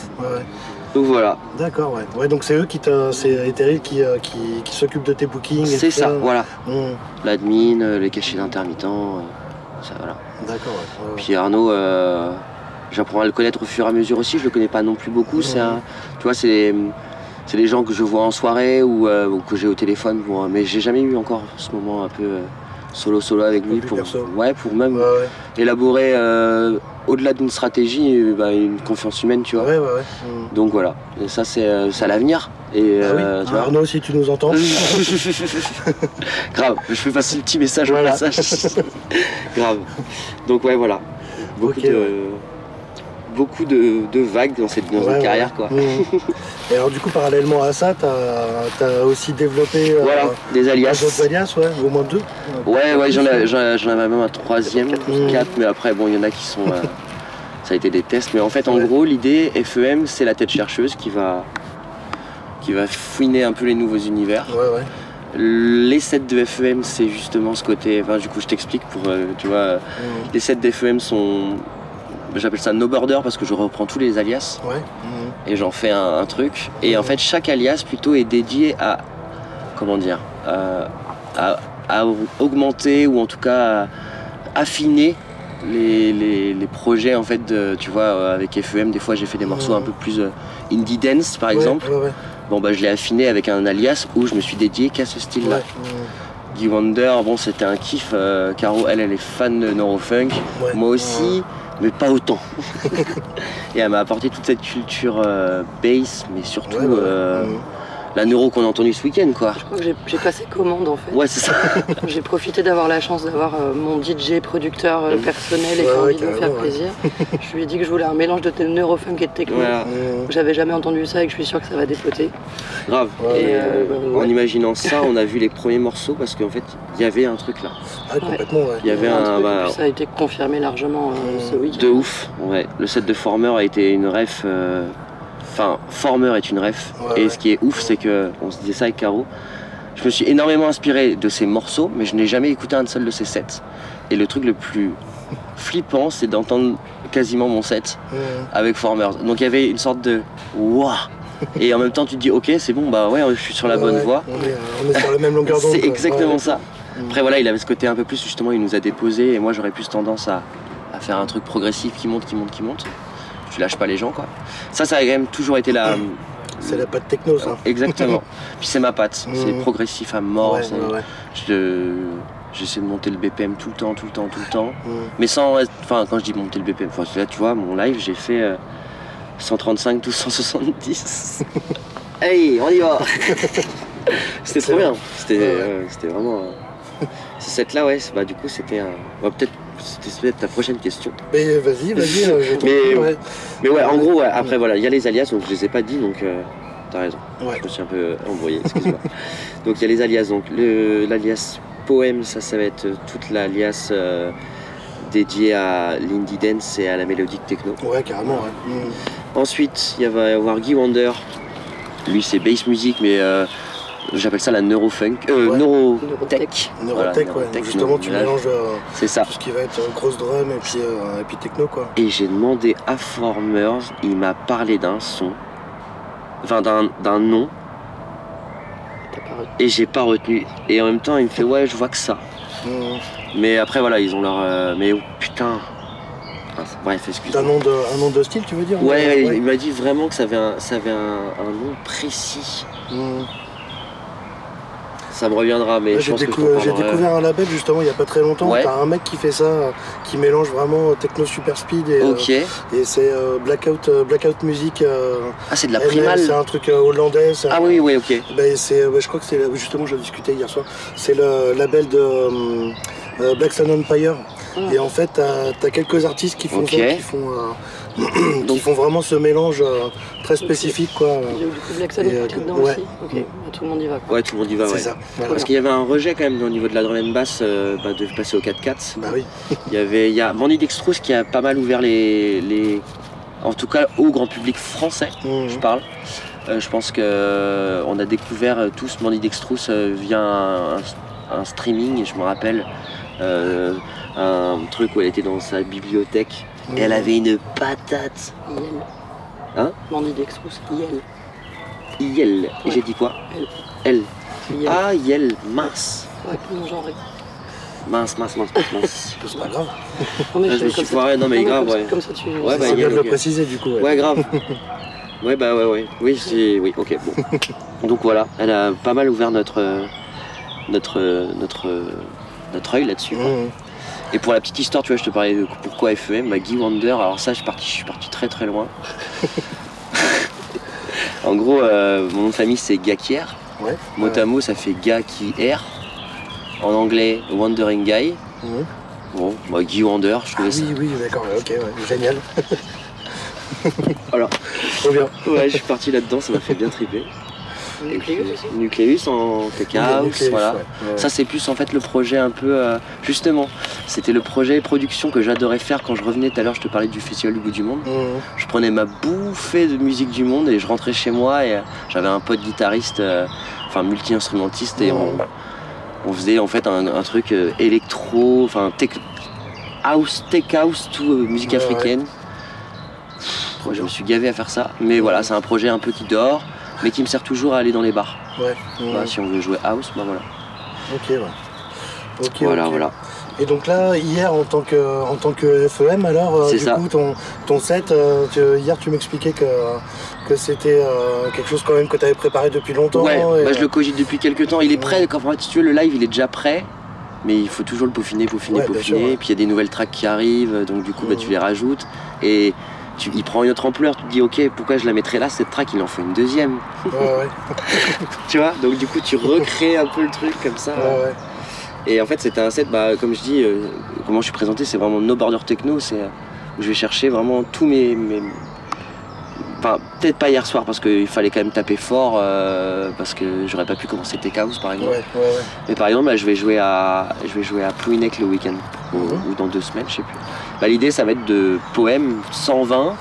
Donc voilà, D'accord, ouais. Ouais, donc c'est eux qui c'est Ethereal qui, euh, qui, qui s'occupe de tes bookings. c'est ça, voilà. Hum, L'admin, euh, les cachets d'intermittents, euh, ça voilà. D'accord, ouais. Puis Arnaud, euh, j'apprends à le connaître au fur et à mesure aussi. Je le connais pas non plus beaucoup. C'est un, tu vois, c'est c'est les gens que je vois en soirée ou, euh, ou que j'ai au téléphone. Pour, mais j'ai jamais eu encore ce moment un peu solo solo avec lui pour perso. ouais pour même Ouais, ouais. élaborer euh, au-delà d'une stratégie euh, bah, une confiance humaine, tu vois. Ouais, ouais, ouais. Hum. Donc voilà. Et ça c'est euh, c'est à l'avenir. Et Ah oui. euh, tu vois. Arnaud, si tu nous entends. Grave, je fais passer le petit message Voilà. au passage. Grave. Donc ouais voilà. Beaucoup de. Beaucoup de, de vagues dans cette, dans Ouais, carrière quoi. Et alors, du coup, parallèlement à ça, t'as as aussi développé euh, des alias. ouais, au moins deux. Ouais ouais j'en ai- j'en j'en avais même un troisième, Mmh. quatre, mais après bon il y en a qui sont. euh, ça a été des tests. Mais en fait en Ouais. gros l'idée FEM c'est la tête chercheuse qui va qui va fouiner un peu les nouveaux univers. Ouais, ouais. Les sets de FEM, c'est justement ce côté. Enfin, du coup, je t'explique pour. euh, tu vois, Hum. les sets d'FEM sont. J'appelle ça no border parce que je reprends tous les alias Ouais. et j'en fais un, un truc. Et en fait, chaque alias plutôt est dédié à. Comment dire euh, à, à augmenter ou en tout cas à affiner les, les- les projets en fait de, tu vois euh, avec FEM des fois j'ai fait des morceaux un peu plus euh, indie dance par Ouais, exemple Ouais, bon bah je l'ai affiné avec un alias où je me suis dédié qu'à ce style là. Guy Wonder, bon, c'était un kiff. euh, Caro, elle, elle est fan de neurofunk. Ouais. Moi aussi, mais pas autant. et elle m'a apporté toute cette culture euh, bass, mais surtout Ouais, ouais, ouais. La neuro qu'on a entendue ce week-end, quoi. Je crois que j'ai- passé commande en fait. Ouais, c'est ça. J'ai profité d'avoir la chance d'avoir euh, mon DJ producteur euh, personnel et qui Ouais, a ouais, envie de me faire plaisir. je lui ai dit que je voulais un mélange de neurofunk et de techno. Voilà. J'avais jamais entendu ça et que je suis sûre que ça va dépoter. grave. Ouais, et ouais, euh, ouais. en imaginant ça, on a vu les premiers morceaux parce qu'en fait, il y avait un truc là. Ah, complètement, ouais. Il y avait un un. truc, bah, ça a été confirmé largement ce week-end. De ouf, ouais. Le set de Former a été une ref. Enfin, Former est une ref. Ouais, et ce qui est ouf, c'est que, on se disait ça avec Caro, je me suis énormément inspiré de ces morceaux, mais je n'ai jamais écouté un seul de ces sets. Et le truc le plus flippant, c'est d'entendre quasiment mon set avec Former. Donc il y avait une sorte de waouh Et en même temps, tu te dis, ok, c'est bon, bah ouais, je suis sur la Ouais, bonne ouais. voie. On est, on est sur la même longueur d'onde. C'est exactement ça. Après voilà, il avait ce côté un peu plus justement, il nous a déposé et moi j'aurais plus tendance à, à faire un truc progressif qui monte, qui monte, qui monte. Tu lâches pas les gens quoi. Ça, ça a quand même toujours été la. C'est la patte techno, ça. Exactement. Puis c'est ma patte. Mm. C'est progressif à mort. Ouais, c'est- ouais, ouais. je- J'essaie de monter le BPM tout le temps, tout le temps, tout le temps. Hum. Mais sans. Enfin, quand je dis monter le BPM, enfin, là tu vois, mon live, j'ai fait euh, 135, 1270. hey, on y va C'était trop bien. C'était euh, c'était vraiment. euh, Ce set-là, ouais, bah, du coup, c'était un. bah, peut-être. C'était peut-être ta prochaine question. Mais vas-y, vas-y, euh, je t'en Mais- ouais. Mais ouais, en gros, ouais, après, voilà, il y a les alias, donc je les ai pas dit, donc euh, t'as raison. Ouais. Je me suis un peu embrouillé, excuse-moi. donc il y a les alias, donc l'alias poème, ça, ça va être euh, toute l'alias euh, dédiée à l'indie dance et à la mélodique techno. Ouais, carrément, ouais. Ensuite, il va y avoir Guy Wonder. Lui, c'est bass music, mais euh, j'appelle ça la neurofunk, euh, Ouais. neurotech. Voilà, Neurotech, ouais. neurotech, Justement, tu mélanges euh, C'est ça. tout ce qui va être euh, grosse drum et puis, euh, et puis techno, quoi. Et j'ai demandé à Formers, il m'a parlé d'un son, enfin d'un d'un nom, et j'ai pas retenu. Et en même temps, il me fait ouais, je vois que ça. Hum. Mais après, voilà, ils ont leur. euh, mais oh, putain. C'est- bref, un excuse-moi. nom, de, un nom de style, tu veux dire Ouais, il m'a dit vraiment que ça avait un, ça avait un, un nom précis. Hum. Ça me reviendra, mais Ouais, je J'ai pense que je découvert un label justement il n'y a pas très longtemps. Ouais. T'as un mec qui fait ça, qui mélange vraiment techno super speed et, euh, et c'est euh, blackout, euh, blackout music. euh, Ah, c'est de la ML, primale. C'est un truc hollandais. Ah un- oui, oui, ok. Ben, c'est, je crois que c'est justement, j'en discutais hier soir. C'est le label de Black Sun Empire. Ah. Et en fait, t'as as quelques artistes qui font ça, qui font, Donc- font vraiment ce mélange euh, très spécifique, quoi. Du coup, Black euh, est dedans ouais. aussi. Ok, bah, tout le monde y va. Quoi. Ouais, tout le monde y va, c'est ouais. ça. Voilà. Parce qu'il y avait un rejet quand même au niveau de la drum and bass euh, bah, de passer au 4-4. Bah oui. Il y avait, il y a Mandy Dextrous qui a pas mal ouvert les, les, en tout cas au grand public français, Mhm. je parle. Euh, je pense que euh, on a découvert tous Mandy Dextrous euh, via un, un- un streaming. Je me rappelle euh, un truc où elle était dans sa bibliothèque et elle avait une patate. Yel. Hein Mandy Dextrous, Yel. Yel. Et Ouais. j'ai dit quoi Elle. Elle. Ah, Yel. Mince. Ouais, non genré. Mince, mince, mince, mince, mince. C'est pas grave. Non, mais je me suis foiré, non, mais grave, ouais. Comme ça, tu. Ouais, bah, bien de le préciser du coup. ouais. Ouais, grave. Ouais, bah ouais, ouais. Oui, c'est. Oui, ok, bon. Donc voilà, elle a pas mal ouvert notre. euh, notre. euh, notre. Notre œil là-dessus. Et pour la petite histoire, tu vois, je te parlais de pourquoi FEM, bah, Guy Wander, alors ça, je suis parti, je suis parti très très loin. en gros, euh, mon nom de famille, c'est Gakier. Ouais. Mot à mot, ça fait gars qui erre. En anglais, Wandering Guy. Bon, bah, Guy Wander, je Ah trouvais ça. oui, oui, d'accord, ok, ouais, génial. Alors, Trop bien. ouais, je suis parti là-dedans, ça m'a fait bien triper. Nucléus aussi Nucleus en tech house, voilà. ouais. Ça c'est plus en fait le projet un peu euh, justement, c'était le projet production que j'adorais faire quand je revenais tout à l'heure, je te parlais du festival du bout du monde. Mhm. Je prenais ma bouffée de musique du monde et je rentrais chez moi et euh, j'avais un pote guitariste, euh, enfin multi-instrumentiste et on, on faisait en fait un, un truc euh, électro, enfin tech house, tech house, tout euh, musique Ouais, africaine. Pff, je me suis gavé à faire ça, mais voilà, c'est un projet un peu qui dort, mais qui me sert toujours à aller dans les bars. Ouais. Bah, si on veut jouer house, bah voilà. Ok, ouais. Ok, Voilà, voilà. Et donc là, hier, en tant que, en tant que FEM, alors, euh, du ça. coup, ton, ton set, euh, tu- hier, tu m'expliquais que, que c'était euh, quelque chose quand même que tu avais préparé depuis longtemps. Ouais, et, bah, je le cogite depuis quelques temps. Il est Ouais. prêt, quand en fait, si tu veux, le live il est déjà prêt, mais il faut toujours le peaufiner, peaufiner, Ouais, peaufiner. sûr, ouais. Puis il y a des nouvelles tracks qui arrivent, donc du coup bah, tu les rajoutes. Et tu, il prend une autre ampleur, tu te dis ok, pourquoi je la mettrais là, cette track, il en faut une deuxième. Ouais, ouais, Tu vois Donc du coup tu recrées un peu le truc comme ça. ouais, ouais. Et en fait c'était un set, bah, comme je dis, euh, comment je suis présenté, c'est vraiment no border techno, c'est euh, où je vais chercher vraiment tous mes. mes- Enfin, peut-être pas hier soir parce qu'il fallait quand même taper fort euh, parce que j'aurais pas pu commencer Tech House par exemple. Ouais, ouais, ouais. Mais par exemple, là, je vais jouer à, je vais jouer à Plouinec le week-end ou, Mhm. ou dans deux semaines, je sais plus. Bah, l'idée, ça va être de poèmes 120, ouais.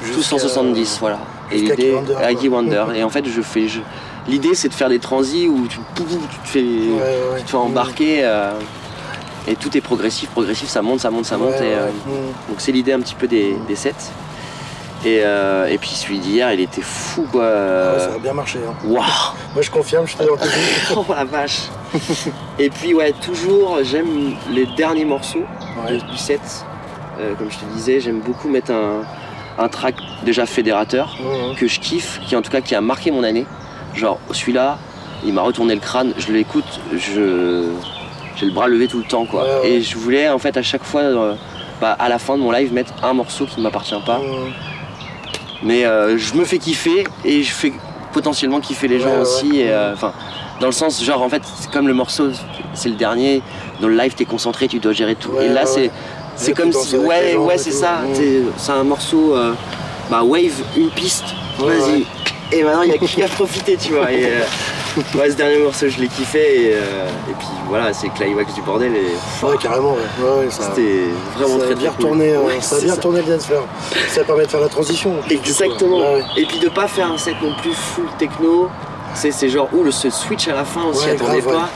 tout Jusqu'à- 170, voilà. Et l'idée, Guy Wonder. Et en fait, je fais, je- l'idée, c'est de faire des transis où tu, tu te fais, Ouais, tu te fais embarquer. euh, et tout est progressif, progressif, ça monte, ça monte, ça monte. Et, euh. Mhm. donc c'est l'idée un petit peu des, des sets. Et, euh, et puis celui d'hier, il était fou quoi. Ouais, ça a bien marché. Hein. Waouh Moi, je confirme, j'étais dans le. Oh la vache Et puis ouais, toujours j'aime les derniers morceaux Ouais. du set. Euh, comme je te disais, j'aime beaucoup mettre un, un track déjà fédérateur que je kiffe, qui en tout cas qui a marqué mon année. Genre celui-là, il m'a retourné le crâne, je l'écoute, je j'ai le bras levé tout le temps quoi. Ouais, ouais. Et je voulais en fait à chaque fois, euh, bah, à la fin de mon live, mettre un morceau qui ne m'appartient pas. Mais euh, je me fais kiffer et je fais potentiellement kiffer les gens Ouais, ouais. aussi. et, euh, dans le sens, genre en fait, c'est comme le morceau, c'est le dernier. Dans le live, t'es concentré, tu dois gérer tout. Et là, c'est c'est comme si, ouais, ouais, c'est ça. C'est- un morceau, euh, bah wave, une piste. Vas-y. Et maintenant, il y a qui a profité, tu vois. Et, euh, ouais, ce dernier morceau, je l'ai kiffé. Et, euh, et puis voilà, c'est climax du bordel. Et Ouais, carrément, ouais. Ouais, ça, c'était vraiment ça très bien cool. euh, Ouais, ça a bien ça. retourné le dance floor. Ça permet de faire la transition. coup, Exactement. Et puis de pas faire un set non plus full techno. C'est c'est genre, ouh, le ce switch à la fin, on s'y attendait pas.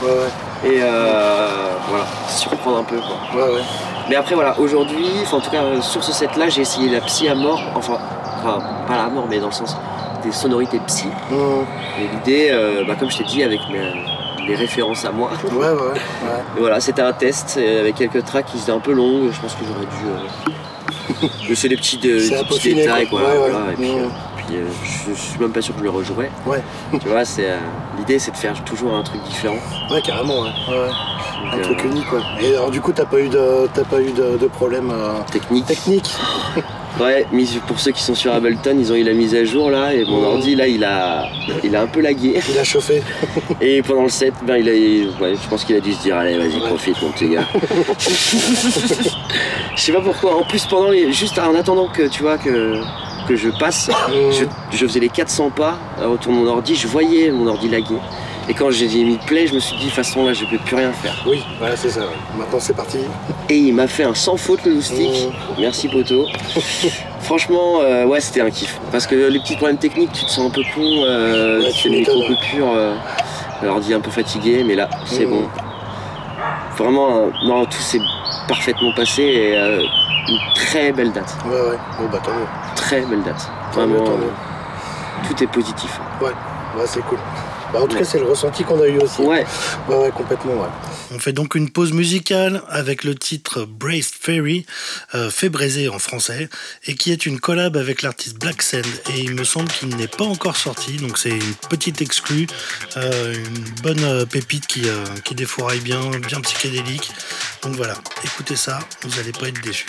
Et euh, voilà, surprendre un peu quoi. ouais, ouais. Mais après voilà, aujourd'hui, enfin en tout cas sur ce set là, j'ai essayé la psy à mort, enfin, enfin pas la mort mais dans le sens des sonorités psy. Mhm. Et l'idée, euh, bah, comme je t'ai dit, avec mes, mes références à moi. Ouais, ouais, ouais. Et voilà, c'était un test euh, avec quelques tracks qui étaient un peu longues. Je pense que j'aurais dû. euh, c'est des petits, de- des petits détails quoi. quoi. Ouais, ouais. voilà. Et puis, Mhm. euh, puis, je, je suis même pas sûr que je le rejouerai. Ouais. tu vois, c'est l'idée, c'est de faire toujours un truc différent. Ouais, carrément, ouais. Donc, Un truc unique, quoi. Et alors, du coup, t'as pas eu de, t'as pas eu de, de problème technique. technique Ouais, pour ceux qui sont sur Ableton, ils ont eu la mise à jour là, et mon Mhm. ordi là, il a, il a un peu lagué. Il a chauffé. Et pendant le set, ben, il a, il- ouais, je pense qu'il a dû se dire, allez, vas-y, Ouais. profite, mon petit gars. je sais pas pourquoi. En plus, pendant les, juste en attendant que tu vois que que je passe, Mhm. je, je faisais les 400 pas euh, autour de mon ordi, je voyais mon ordi laguer. Et quand j'ai mis play, je me suis dit, de toute façon là, je peux plus rien faire. Oui, voilà, c'est ça. ouais. Maintenant, c'est parti. Et il m'a fait un sans faute le loustic. Merci poto. Franchement, euh, ouais, c'était un kiff. Parce que les petits problèmes techniques, tu te sens un peu con. Euh, Ouais, tu fais des micro-coupures. Euh, l'ordi un peu fatigué, mais là, c'est Mhm. bon. Vraiment, euh, non, tout s'est parfaitement passé et euh, une très belle date. Ouais, ouais. Bon, bah tant mieux. Très belle date. Tant mieux, Vraiment, tant mieux. tout est positif. Ouais, c'est cool. Bah, en tout Ouais. cas, c'est le ressenti qu'on a eu aussi. Ouais, Ouais, ouais, complètement, ouais. On fait donc une pause musicale avec le titre Braced Fairy, euh, fait braiser en français, et qui est une collab avec l'artiste Black Sand. Et il me semble qu'il n'est pas encore sorti, donc c'est une petite exclue, euh, une bonne euh, pépite qui, euh, qui défouraille bien, bien psychédélique. Donc voilà, écoutez ça, vous n'allez pas être déçus.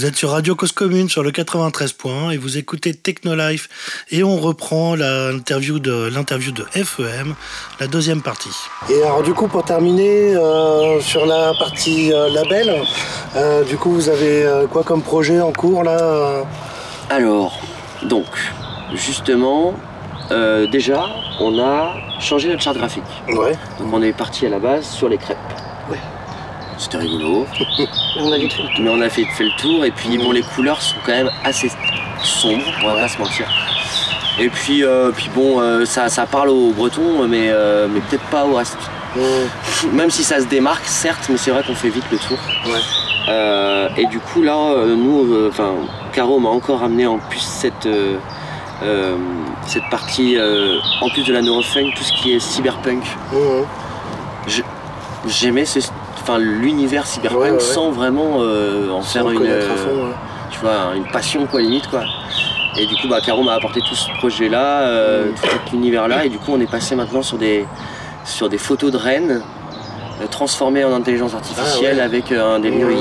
Vous êtes sur Radio Cause Commune sur le 93.1 et vous écoutez Technolife et on reprend l'interview de l'interview de FEM, la deuxième partie. Et alors du coup pour terminer euh, sur la partie euh, label, euh, du coup vous avez euh, quoi comme projet en cours là Alors, donc, justement, euh, déjà, on a changé notre charte graphique. Ouais. Donc on est parti à la base sur les crêpes. Ouais. C'était rigolo. Mais on a vite fait le tour. Mais on a fait, fait le tour et puis bon les couleurs sont quand même assez sombres, on va pas se mentir. Et puis, euh, puis bon euh, ça, ça parle aux Bretons mais, euh, mais peut-être pas au reste. Mmh. Même si ça se démarque certes mais c'est vrai qu'on fait vite le tour. Ouais. Et du coup là nous enfin Caro m'a encore amené en plus cette cette partie en plus de la neurofunk, tout ce qui est cyberpunk. Mmh. J'aimais ce, enfin l'univers cyberpunk Ouais, ouais, ouais. sans vraiment euh, en Sans faire une, euh, fond, tu vois, une passion quoi limite quoi. Et du coup bah Caro m'a apporté tout ce projet là, Mm. tout cet univers là, et du coup on est passé maintenant sur des sur des photos de rennes euh, transformées en intelligence artificielle Ah ouais. avec euh, un délire Mm. euh,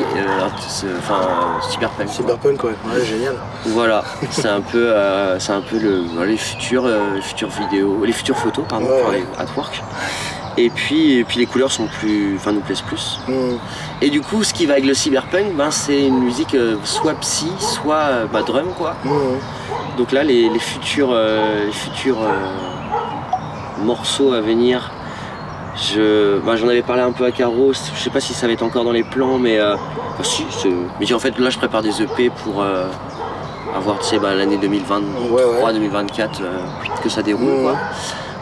euh, enfin euh, cyberpunk. quoi. Cyberpunk ouais, ouais génial. Voilà, c'est un peu, euh, c'est un peu le, les futurs, euh, futures vidéos, les futures photos, pardon, Ouais, enfin, les artwork. Et puis, et puis les couleurs sont plus, enfin nous plaisent plus. Mmh. Et du coup, ce qui va avec le cyberpunk, ben, c'est une musique euh, soit psy, soit euh, bah, drum quoi. Mmh. Donc là, les, les futurs, euh, les futurs euh, morceaux à venir, je, bah, j'en avais parlé un peu à Caro. Je sais pas si ça va être encore dans les plans, mais euh, enfin, si, mais en fait là, je prépare des EP pour avoir, tu sais, bah, l'année 2023, Ouais, ouais. 2024, euh, que ça déroule quoi.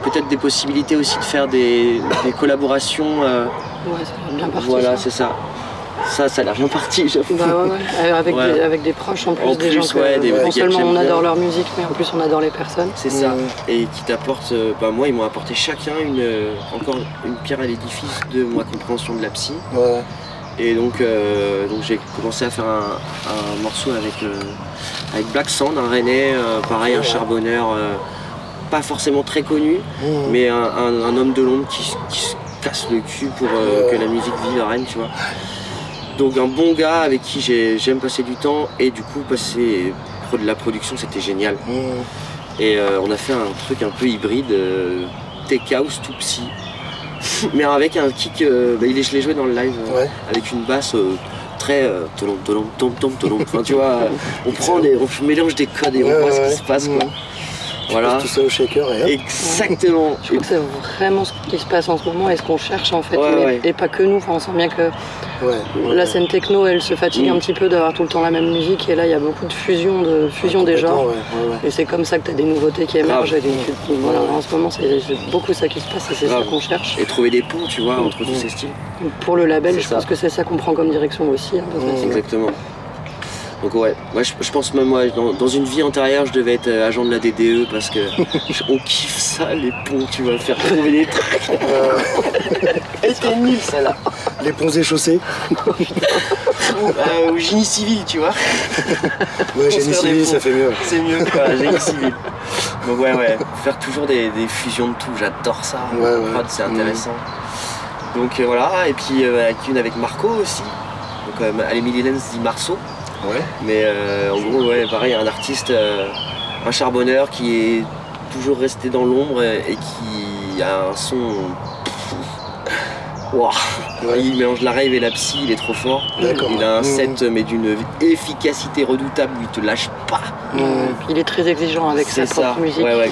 Peut-être des possibilités aussi de faire des, des collaborations. euh, Ouais, ça a bien parti. voilà, ça. c'est ça. Ça, ça a l'air bien parti, j'avoue. Bah ouais, ouais. Euh, Avec, Ouais. Des, avec des proches en plus, En des plus, gens que ouais, des- des non seulement on adore bien. leur musique, mais en plus on adore les personnes. C'est ça. Et qui t'apporte, euh, bah moi ils m'ont apporté chacun une, encore une pierre à l'édifice de ma compréhension de la psy. Ouais. Et donc, euh, donc j'ai commencé à faire un, un morceau avec, euh, avec Black Sand, un rennais, euh, pareil, un charbonneur, euh, pas forcément très connu, Mmh. mais un, un- un homme de l'ombre qui, se casse le cul pour euh, Ouais. que la musique vive à Rennes, tu vois. Donc un bon gars avec qui j'ai- j'aime passer du temps et du coup passer de la production c'était génial. Mmh. Et euh, on a fait un truc un peu hybride, euh, tech house tout psy. Mais avec un kick, euh, bah, il est- je l'ai joué dans le live Ouais. avec une basse très tolom, tolom, tom tom tolom. Enfin tu vois, on prend des, on mélange des codes et on Ouais, voit ce qui se passe quoi. mmh. Voilà, Tout ça au shaker et hop. exactement. Je trouve que c'est vraiment ce qui se passe en ce moment et ce qu'on cherche en fait, Ouais, mais- ouais. et pas que nous. Enfin, on sent bien que Ouais. la scène techno, elle se fatigue Mm. un petit peu d'avoir tout le temps la même musique, et là il y a beaucoup de fusion, de fusion des genres. ouais, ouais, ouais. Et c'est comme ça que tu as des nouveautés qui émergent. Et des- voilà, en ce moment, c'est beaucoup ça qui se passe et c'est ça qu'on cherche. Et trouver des ponts, tu vois, entre Mmh. tous ces styles. Pour le label, je ça. pense que c'est ça qu'on prend comme direction aussi. hein, Mm. Exactement. Donc ouais, moi je, je pense même moi dans, dans une vie antérieure je devais être euh, agent de la DDE parce que on kiffe ça les ponts, tu vas faire trouver des trucs. Elle était nulle celle-là. Les ponts et chaussées. Euh, au génie civil, tu vois. Ouais, génie civil, ça fait mieux. C'est mieux quoi, génie civil. Donc ouais ouais, faire toujours des, des fusions de tout, j'adore ça. Ouais, c'est Mm. intéressant. Donc euh, voilà, et puis euh, avec une avec Marco aussi. Donc euh, Alémie Lens dit Marceau. Ouais. Mais euh, en gros, ouais, pareil, un artiste, euh, un charbonneur qui est toujours resté dans l'ombre et, et qui a un son. Ouais. Il mélange la rave et la psy, il est trop fort. Il a un Mhm. set, mais d'une efficacité redoutable, il te lâche pas. Mmh. Puis il est très exigeant avec sa C'est propre ça. musique. Ouais, ouais,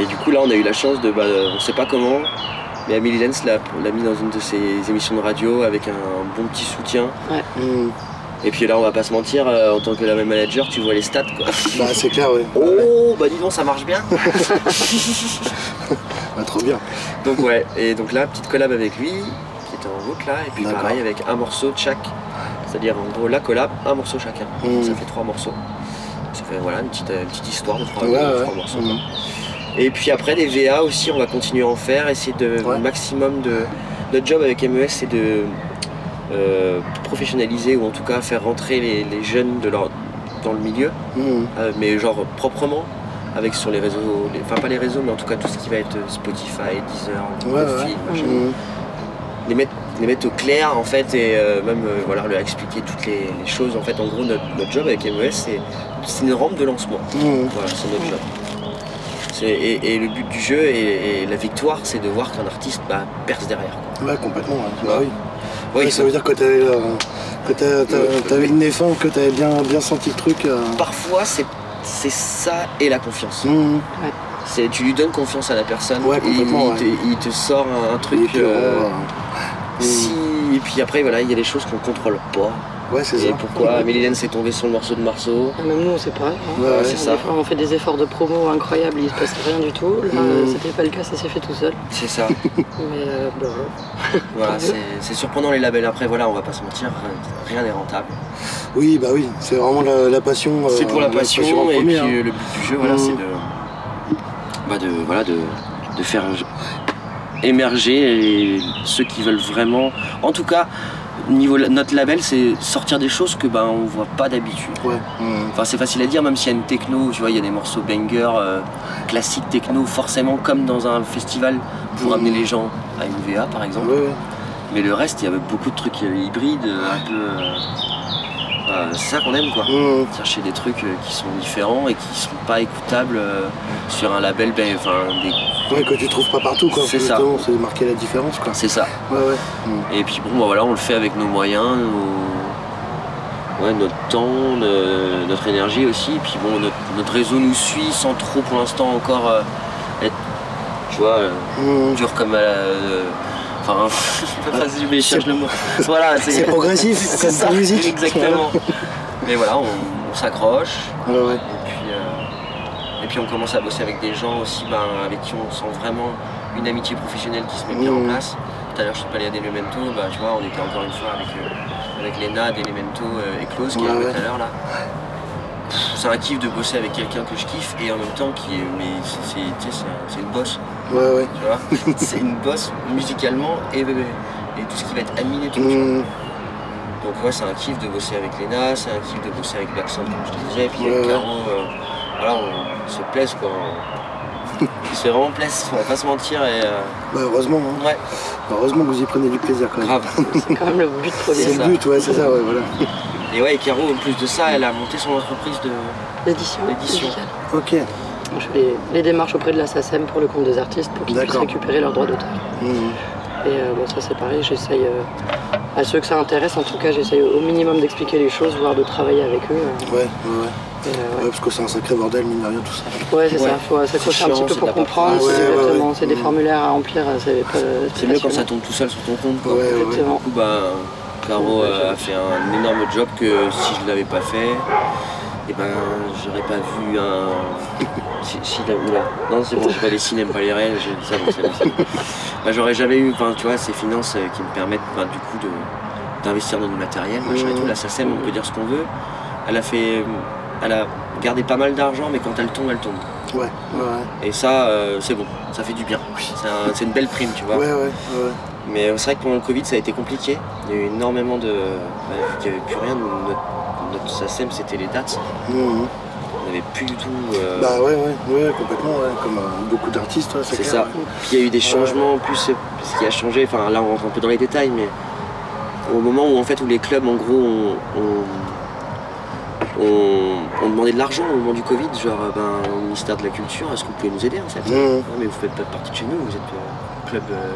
et du coup, là, on a eu la chance de. Bah, on sait pas comment, mais Amélie Lenz l'a l'a mis dans une de ses émissions de radio avec un bon petit soutien. Mmh. Et puis là, on va pas se mentir, euh, en tant que la même manager, tu vois les stats quoi. Bah, c'est clair, ouais. Oh, bah dis donc, ça marche bien. Bah, trop bien. Donc ouais, et donc là, petite collab avec lui, qui était en route là, et puis D'accord. pareil avec un morceau de chaque. C'est-à-dire en gros la collab, un morceau chacun. Mhm. Ça fait trois morceaux. Ça fait voilà une petite, euh, une petite histoire de trois, Ouais, de ouais. trois morceaux. Mhm. Et puis après des VA aussi, on va continuer à en faire, essayer de Ouais. le maximum de. Notre job avec MES c'est de euh, professionnaliser ou en tout cas faire rentrer les, les jeunes de leur, dans le milieu, Mmh. euh, mais genre proprement, avec sur les réseaux, les- enfin pas les réseaux, mais en tout cas tout ce qui va être Spotify, Deezer, Ouais, ouais. Mmh. les mettre, les mettre au clair en fait et euh, même euh, voilà leur expliquer toutes les, les choses. En fait, en gros, notre, notre job avec MES, c'est c'est une rampe de lancement. Mhm. Voilà, c'est notre job. Et, et le but du jeu et, et la victoire, c'est de voir qu'un artiste bah, perce derrière. Ouais, complètement. Ouais. Bah oui. Oui, Ouais, ça veut dire que t'avais euh, que t'as- t'as- t'avais une nez fin, que t'avais bien, bien senti le truc. euh. Parfois, c'est c'est ça et la confiance. Mhm. C'est tu lui donnes confiance à la personne Ouais, et il, te, il te sort un, un Et truc. puis, euh, euh, si... Et puis après, voilà, il y a des choses qu'on contrôle pas. Ouais, c'est Et pourquoi Mélène s'est tombée sur le morceau de Marceau Ah, Même nous, on sait pas. hein. Ouais, ouais. c'est ça. On fait des efforts de promo incroyables, il se passe rien du tout. Là, Mhm. c'était pas le cas, ça s'est fait tout seul. C'est ça. Mais euh, bah, voilà, c'est surprenant les labels. Après, voilà, on va pas se mentir, rien n'est rentable. Oui, bah oui, c'est vraiment la, la passion. euh, c'est pour la passion, et premier, puis hein. euh, le but du jeu, voilà, c'est de, bah, de, voilà, de, de faire émerger ceux qui veulent vraiment. En tout cas, niveau notre label, c'est sortir des choses que ben on voit pas d'habitude. Ouais. Enfin, c'est facile à dire, même s'il y a une techno, tu vois, il y a des morceaux banger, euh, classiques techno, forcément comme dans un festival pour amener les gens à une VA par exemple. Ouais, ouais. Mais le reste, il y avait beaucoup de trucs euh, hybrides, euh, un peu. Euh, c'est ça qu'on aime quoi. Mhm. Chercher des trucs euh, qui sont différents et qui sont pas écoutables euh, sur un label, ben, des- Ouais, que tu trouves pas partout, quoi. C'est ça. C'est marquer la différence, quoi. c'est ça. Ouais, ouais. Mhm. Et puis bon, bah, voilà, on le fait avec nos moyens, nos- ouais, notre temps, notre énergie aussi. Et puis bon, notre, notre réseau nous suit sans trop pour l'instant encore être, tu vois, Mhm. dur comme. Enfin, vas-y, mais je cherche le mot. Voilà, C'est progressif, c'est ça, musique. Exactement. Mais voilà, on, on s'accroche. Ouais, ouais. Et puis, euh, et puis on commence à bosser avec des gens aussi ben, avec qui on sent vraiment une amitié professionnelle qui se met bien en Mhm. place. Tout à l'heure je te parlais d'Elemento, bah, tu vois, on était encore une fois avec, euh, avec Léna d'Elemento euh, Eclose qui est Ouais, arrivé ouais. tout à l'heure là. C'est un kiff de bosser avec quelqu'un que je kiffe et en même temps qui est. Mais c'est une bosse, Ouais, ouais. tu vois. c'est une bosse musicalement et, et tout ce qui va être animé tout. Mhm. Donc ouais, c'est un kiff de bosser avec Léna, c'est un kiff de bosser avec Black Sound, comme je te disais, puis Ouais, avec ouais. Caro, euh, voilà, on se plaise quoi. On se fait vraiment plaisir, on va pas se mentir et euh, Bah, heureusement, hein. ouais, heureusement que vous y prenez du plaisir, quand même. grave. c'est quand même le but premier. C'est ça. le but, ouais, c'est ça, ouais, voilà. Et ouais, et Caro, en plus de ça, elle a monté son entreprise de. L'édition. L'édition. musicale. Ok. Je fais les, les démarches auprès de la SACEM pour le compte des artistes pour qu'ils puissent récupérer leurs droits d'auteur. Mhm. Et euh, bon, ça c'est pareil, j'essaye, euh, à ceux que ça intéresse en tout cas, j'essaye au minimum d'expliquer les choses, voire de travailler avec eux. euh, Ouais, ouais, ouais. euh, parce que c'est un sacré bordel, mine de rien, tout ça. ouais, c'est Ouais. ça, faut s'accrocher un petit peu pour comprendre, c'est des Mhm. formulaires à remplir, c'est mieux quand ça tombe tout seul sur ton compte. Quoi. Ouais, ouais, ouais. Exactement. Du coup, bah, Caro a fait un énorme job que si je l'avais pas fait, et ben j'aurais pas vu un. Si, si la- oula. Non, c'est bon, j'ai pas les cinémas, pas les réels, j'ai ça, bon, c'est bon. Bah, j'aurais jamais eu, tu vois, ces finances euh, qui me permettent, bah, du coup, de- d'investir dans du matériel, machin et tout. La SACEM, on peut dire ce qu'on veut. Elle a fait. Elle a gardé pas mal d'argent, mais quand elle tombe, elle tombe. Ouais, ouais, Et ça, euh, c'est bon, ça fait du bien. C'est un- c'est une belle prime, tu vois. ouais. Ouais, ouais. Mais euh, c'est vrai que pendant le Covid, ça a été compliqué. Il y a eu énormément de. bah, qu'il n'y avait plus rien, notre SACEM, c'était les dates. Mhm. On n'avait plus du tout. euh, Bah ouais, ouais, ouais, complètement, ouais. Comme euh, beaucoup d'artistes, ouais, c'est ça. Puis il y a eu des changements en plus. Ce qui a changé, enfin là, on rentre un peu dans les détails, mais au moment où, en fait, où les clubs, en gros, ont, ont- ont- ont demandé de l'argent au moment du Covid, genre, euh, ben, au ministère de la Culture, est-ce que vous pouvez nous aider en fait? Mhm. Mais vous faites pas partie de chez nous, vous êtes club. euh,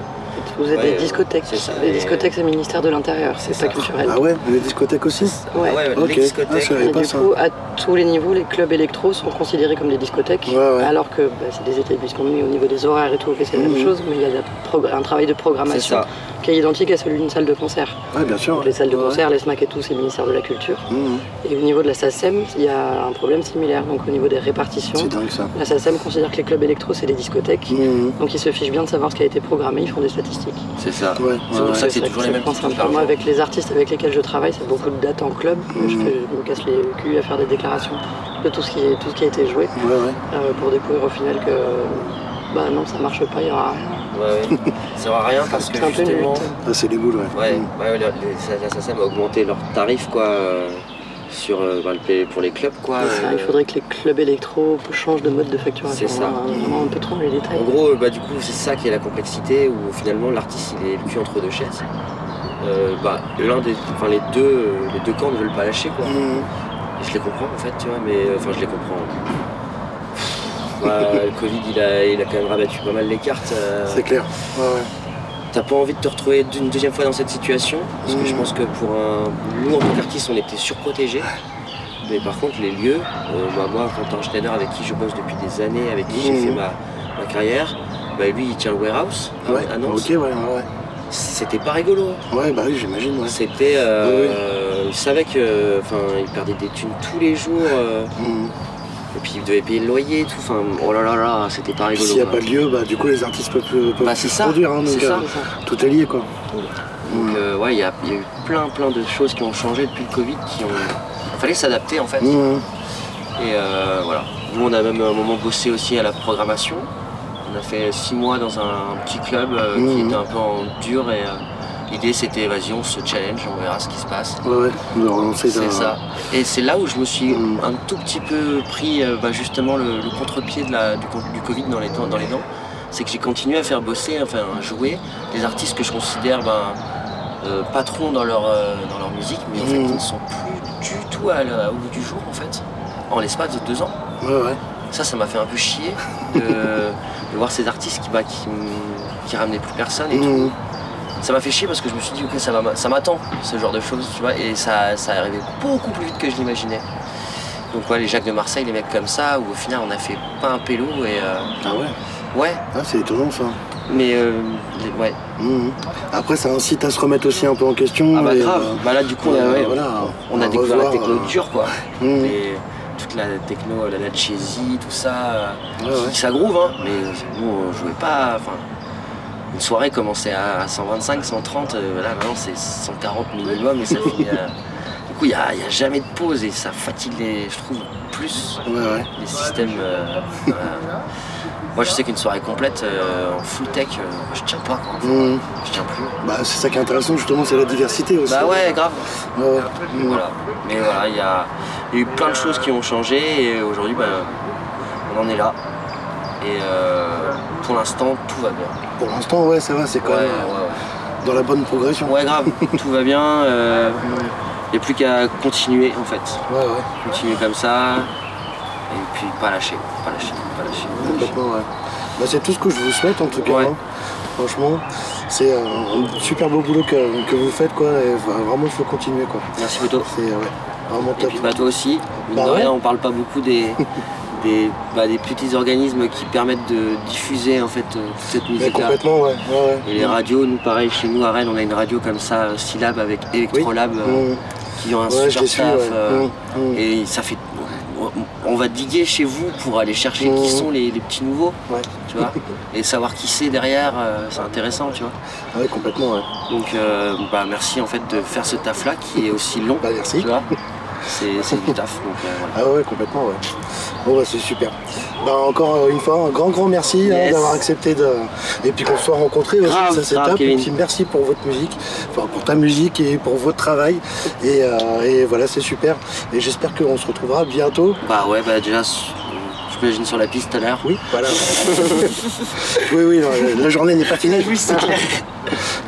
Vous êtes Ouais, des discothèques. ça, Les et- discothèques, c'est le ministère de l'Intérieur, c'est pas ça. culturel. Ah ouais, les discothèques aussi Ouais. Ah ouais, les Ah, discothèques. Et pas du ça. coup, à tous les niveaux, les clubs électro sont considérés comme des discothèques, Ouais, ouais. alors que bah, c'est des établissements au niveau des horaires et tout, c'est la même chose, mais il y a un travail de c'est programmation ça. Qui est identique à celui d'une salle de concert. Ouais, bien sûr. Donc, les salles de Ouais. concert, les SMAC et tout, c'est le ministère de la Culture. Mhm. Et au niveau de la SACEM, il y a un problème similaire. Donc au niveau des répartitions, C'est dingue ça. la SACEM considère que les clubs électro, c'est des discothèques. Mhm. Donc ils se fichent bien de savoir ce qui a été programmé, ils font des statistiques. C'est ça. Ouais, C'est ouais, pour ça ouais. que c'est toujours les mêmes. Moi, avec les artistes avec lesquels je travaille, c'est beaucoup de dates en club. Je, fais- je me casse les culs à faire des déclarations de tout ce qui, est, tout ce qui a été joué Ouais, ouais. euh, pour découvrir au final que bah non, ça marche pas, il y aura rien. Ouais, ouais. Ça sert à rien parce que C'est un peu nul. justement, Ah, c'est des boules, ouais. ouais, Mhm. ouais, les, les, la SACEM a augmenté leurs tarifs quoi, euh, sur, euh, le- pour les clubs quoi. Ça, euh, il faudrait que les clubs électro changent de mode de facturation. C'est ça. On Vraiment un peu trop les détails. En gros, bah, du coup, c'est ça qui est la complexité où finalement l'artiste il est le cul entre deux chaises. euh, bah, l'un des, enfin les deux, euh, les deux camps ne veulent pas lâcher quoi. Et je les comprends en fait, tu vois, mais euh, enfin je les comprends. Bah, le Covid, il a, il a quand même rabattu pas mal les cartes. euh, C'est clair. Ouais, ouais. T'as pas envie de te retrouver une deuxième fois dans cette situation? Parce que je Mhm. pense que pour un. Nous, en tant on était surprotégés. Mais par contre, les lieux, euh, bah, moi, Quentin Schneider, avec qui je bosse depuis des années, avec qui j'ai Mhm. fait ma, ma carrière, bah, lui, il tient le warehouse Ouais, à Nantes. ok, ouais, ouais. C'était pas rigolo. Ouais, bah oui, j'imagine. Ouais. C'était. euh, Il savait que. Enfin, il perdait des thunes tous les jours. euh, Mhm. Et puis, il devait payer le loyer et tout. Enfin, oh là là là, c'était pas rigolo. S'il n'y a quoi. pas de lieu, bah du coup les artistes peuvent, peuvent Bah, c'est ça, produire. hein, c'est donc, ça. euh, tout est lié quoi. Donc euh, ouais, il y, y a eu plein plein de choses qui ont changé depuis le Covid, qui ont... Il fallait s'adapter en fait. Et euh, voilà. Nous on a même à un moment bossé aussi à la programmation. On a fait six mois dans un petit club qui Mhm. était un peu en dur et l'idée c'était vas-y on se challenge, on verra ce qui se passe. Ouais, ouais, relancer C'est d'un- ça. Et c'est là où je me suis Mhm. un tout petit peu pris euh, bah, justement le, le contre-pied de la- du, Covid dans les, dents- dans les dents. C'est que j'ai continué à faire bosser, enfin à jouer des artistes que je considère ben, euh, patrons dans leur, euh, dans leur musique, mais en fait Mhm. ils ne sont plus du tout à la- au bout du jour en fait, en l'espace de deux ans. Ouais, ouais. Ça, ça m'a fait un peu chier de, de voir ces artistes qui, bah, qui, m- qui ramenaient plus personne et tout. Ça m'a fait chier parce que je me suis dit, ok, ça m'attend, ce genre de choses, tu vois, et ça, ça arrivé beaucoup plus vite que je l'imaginais. Donc, ouais, les Jacques de Marseille, les mecs comme ça, où au final, on a fait pas un pélo, et euh, Ah ouais. ouais, Ah, c'est étonnant ça. mais euh, les- ouais. Mhm. Après, ça incite à se remettre aussi un peu en question. Ah bah et, grave, euh, bah là, du coup, on a, euh, ouais, voilà, on a découvert la techno euh, dure, quoi. mhm. Et toute la techno, la Lachesie, tout ça, ouais. ça groove, hein, mais nous, on jouait pas, enfin, une soirée commençait à, à 125, 130, euh, là, maintenant, c'est 140 minimum, et ça finit à... Du coup, il n'y a, jamais de pause, et ça fatigue, les, je trouve, plus Ouais, ouais. les systèmes... euh, euh, moi, je sais qu'une soirée complète, euh, en full tech, euh, je tiens pas, quoi. Mhm. Je tiens plus. Bah, c'est ça qui est intéressant justement, c'est la diversité aussi. Bah ouais, grave. Voilà. Mais voilà, il y a, il y a eu plein de choses qui ont changé et aujourd'hui, ben, on en est là. Et euh, pour l'instant, tout va bien. Pour l'instant, ouais, ça va, c'est quand Ouais, même ouais, euh, dans la bonne progression. ouais. Grave, tout va bien. euh, Il n'y a plus qu'à continuer en fait. Ouais, ouais. Continuer comme ça. Et puis pas lâcher, pas lâcher, pas lâcher. lâcher. Bah, c'est tout ce que je vous souhaite en tout cas. Hein. Franchement, c'est un, super beau boulot que, que vous faites quoi. Et vraiment, il faut continuer quoi. Merci Boto. C'est vraiment Et top. puis bah, toi aussi, Bah de rien, on parle pas beaucoup des, des, bah, des petits organismes qui permettent de diffuser en fait euh, toute cette musique là. complètement, ouais. ouais, ouais. Et les radios, nous pareil, chez nous à Rennes, on a une radio comme ça, euh, Syllab avec Electrolab, euh, Mhm. qui ont un super euh, Mhm. Mhm. Et ça fait. On va diguer chez vous pour aller chercher qui sont les, les petits nouveaux, Ouais. tu vois. et savoir qui c'est derrière, euh, c'est intéressant, tu vois. Ouais, complètement, ouais. Donc, euh, bah, merci en fait de faire ce taf là qui est aussi long, Bah, merci. tu vois. C'est du taf, donc euh, voilà. Ah ouais, complètement, ouais. Bon, bah, c'est super. Bah, encore une fois, un grand, grand merci hein, d'avoir accepté de. Et puis qu'on se soit rencontrés aussi, Grave, ça c'est top. Kevin. Et puis merci pour votre musique, enfin, pour ta musique et pour votre travail. Et, euh, et voilà, c'est super. Et j'espère qu'on se retrouvera bientôt. Bah ouais, bah déjà, j'imagine sur la piste tout à l'heure. Oui, voilà. oui, oui, non, la- journée n'est pas finie. Oui, c'est clair.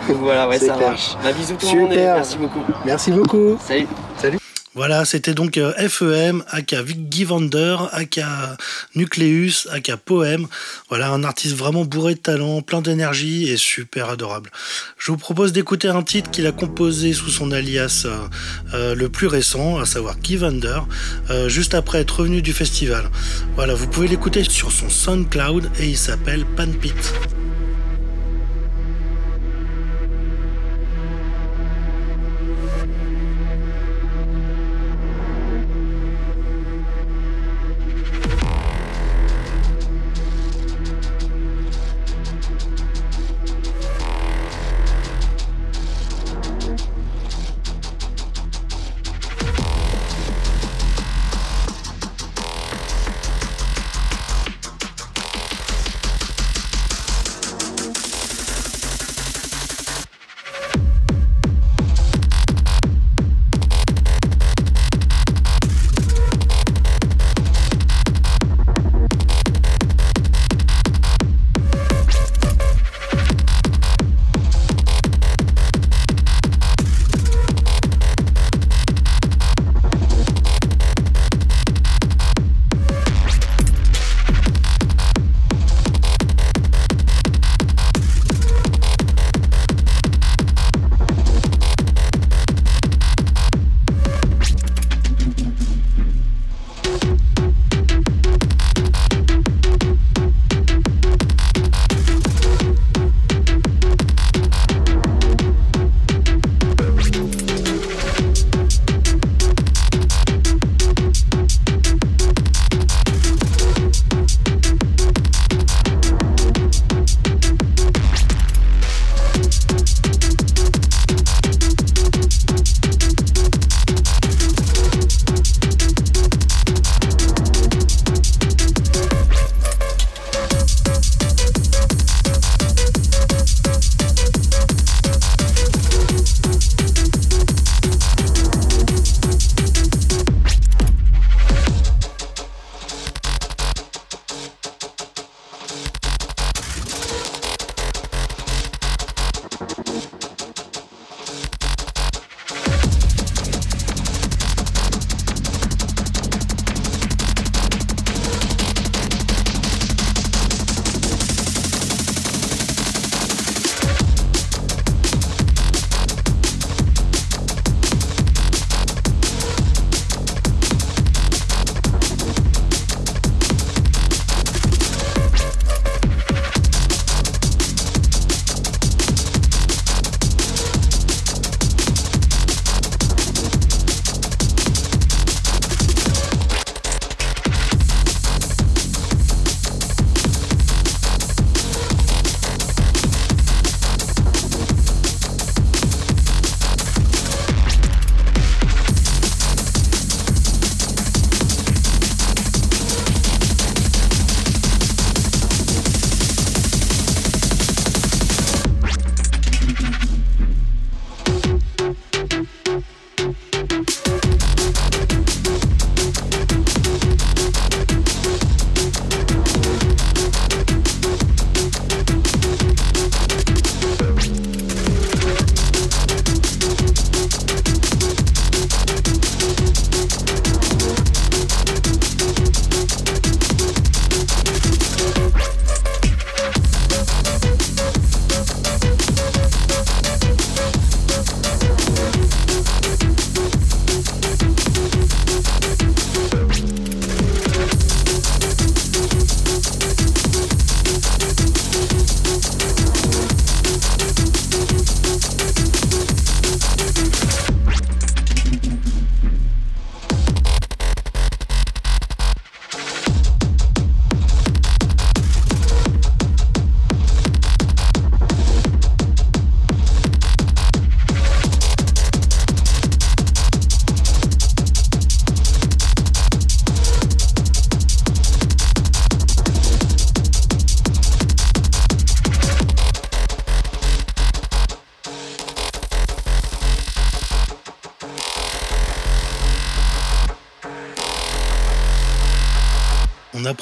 voilà, ouais, ça clair. marche. Bah bisous tout le monde et Super. merci beaucoup. Merci beaucoup. Salut. Voilà, c'était donc euh, FEM, aka Givander, aka Nucleus, aka Poème. Voilà, un artiste vraiment bourré de talent, plein d'énergie et super adorable. Je vous propose d'écouter un titre qu'il a composé sous son alias euh, euh, le plus récent, à savoir Givander, euh, juste après être revenu du festival. Voilà, vous pouvez l'écouter sur son SoundCloud et il s'appelle Pan Pit.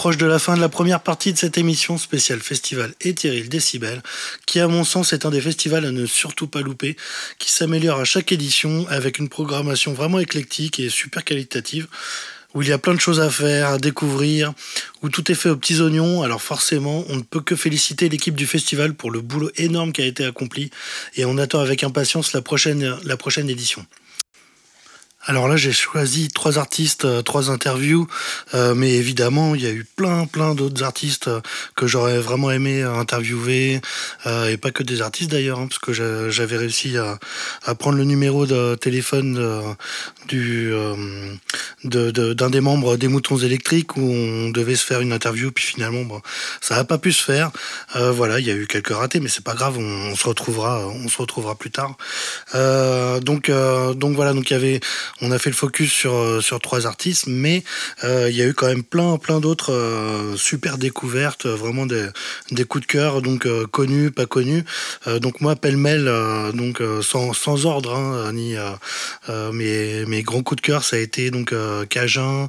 Approche de la fin de la première partie de cette émission spéciale Festival Ethereal Décibel, qui à mon sens est un des festivals à ne surtout pas louper, qui s'améliore à chaque édition avec une programmation vraiment éclectique et super qualitative où il y a plein de choses à faire, à découvrir, où tout est fait aux petits oignons. Alors forcément, on ne peut que féliciter l'équipe du festival pour le boulot énorme qui a été accompli et on attend avec impatience la prochaine, la prochaine édition. Alors là, j'ai choisi trois artistes, euh, trois interviews, euh, mais évidemment, il y a eu plein, plein d'autres artistes euh, que j'aurais vraiment aimé interviewer, et pas que des artistes d'ailleurs, hein, parce que j'avais réussi à, prendre le numéro de téléphone du d'un des membres des Moutons électriques où on devait se faire une interview, puis finalement, ça n'a pas pu se faire. voilà, il y a eu quelques ratés, mais c'est pas grave, on, se retrouvera, on se retrouvera plus tard. Donc, donc voilà, donc il y avait on a fait le focus sur, euh, sur trois artistes, mais euh, il y a eu quand même plein, plein d'autres euh, super découvertes, vraiment des, des coups de cœur, donc connus, pas connus. donc moi, pêle-mêle, donc sans, sans ordre, hein, ni mes, mes grands coups de cœur, ça a été donc Cajun,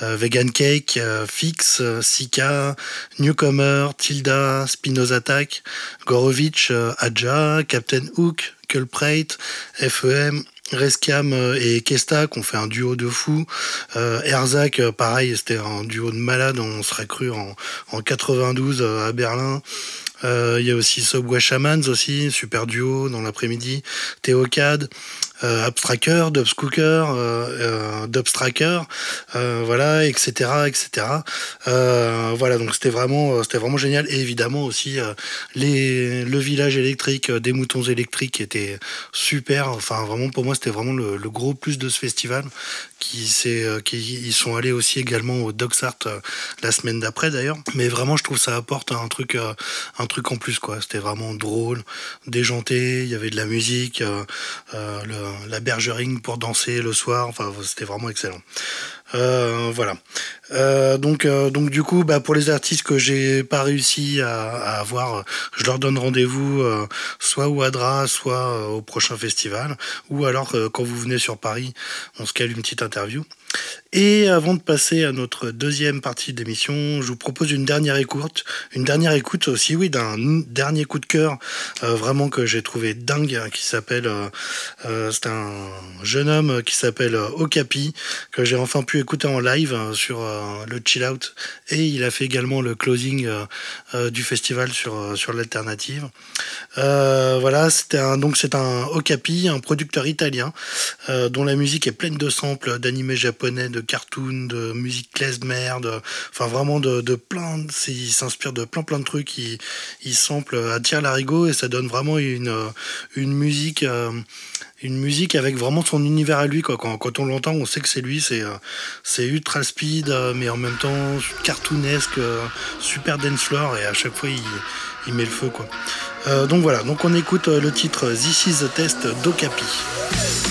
Vegan Cake, Fix, Sika, Newcomer, Tilda, Spinoza Attack, Gorovitch, Adja, Captain Hook, Culprate, FEM, Rescam euh, et Kesta qui ont fait un duo de fou. Euh, Erzak, euh, pareil, c'était un duo de malade, on serait cru en, en 92 à Berlin. Il y a aussi Subway Shamans aussi, super duo dans l'après-midi. Théocad, euh, Abstracker, Dubscooker, euh, Dubstracker, voilà, etc., etc. voilà, donc c'était vraiment, c'était vraiment génial. Et évidemment aussi le village électrique des moutons électriques était super. Enfin, vraiment pour moi, c'était vraiment le, gros plus de ce festival qui, qui ils sont allés aussi également au Dogsart la semaine d'après d'ailleurs. Mais vraiment, je trouve ça apporte un truc, un truc en plus quoi. C'était vraiment drôle, déjanté. Il y avait de la musique, la bergering pour danser le soir. C'était vraiment excellent. Euh, voilà. Euh, donc, euh, donc du coup, bah, pour les artistes que j'ai pas réussi à, avoir, je leur donne rendez-vous soit au Adra, soit au prochain festival, ou alors quand vous venez sur Paris, on se cale une petite interview. Et avant de passer à notre deuxième partie d'émission, je vous propose une dernière écoute, une dernière écoute aussi, oui, d'un dernier coup de cœur, vraiment que j'ai trouvé dingue, qui s'appelle, c'est un jeune homme qui s'appelle Okapi, que j'ai enfin pu écouter en live euh, sur euh, le Chill Out. Et il a fait également le closing euh, du festival sur, sur l'alternative. voilà, donc c'est un Okapi, un producteur italien dont la musique est pleine de samples d'animés japonais, de cartoons, de musique klezmer, de, enfin vraiment de, de plein, il s'inspire de plein plein de trucs, il, il sample à tir larigot et ça donne vraiment une, une musique une musique avec vraiment son univers à lui. Quoi. Quand, quand on l'entend, on sait que c'est lui. C'est, euh, ultra speed, euh, mais en même temps cartoonesque, euh, super dance floor. Et à chaque fois, il, il met le feu. Quoi. donc voilà, donc on écoute le titre This is the Test d'Okapi.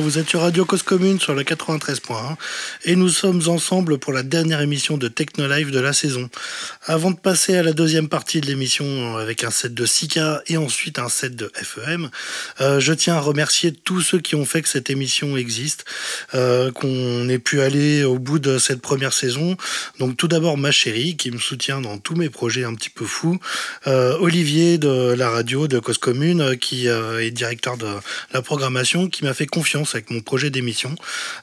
Vous êtes sur Radio Cause Commune sur le 93.1 et nous sommes ensemble pour la dernière émission de Techno Live de la saison. Avant de passer à la deuxième partie de l'émission avec un set de Sika et ensuite un set de FEM, euh, je tiens à remercier tous ceux qui ont fait que cette émission existe, euh, qu'on ait pu aller au bout de cette première saison. Donc tout d'abord ma chérie qui me soutient dans tous mes projets un petit peu fous, euh, Olivier de la radio de Cause Commune qui euh, est directeur de la programmation, qui m'a fait confiance avec mon projet d'émission,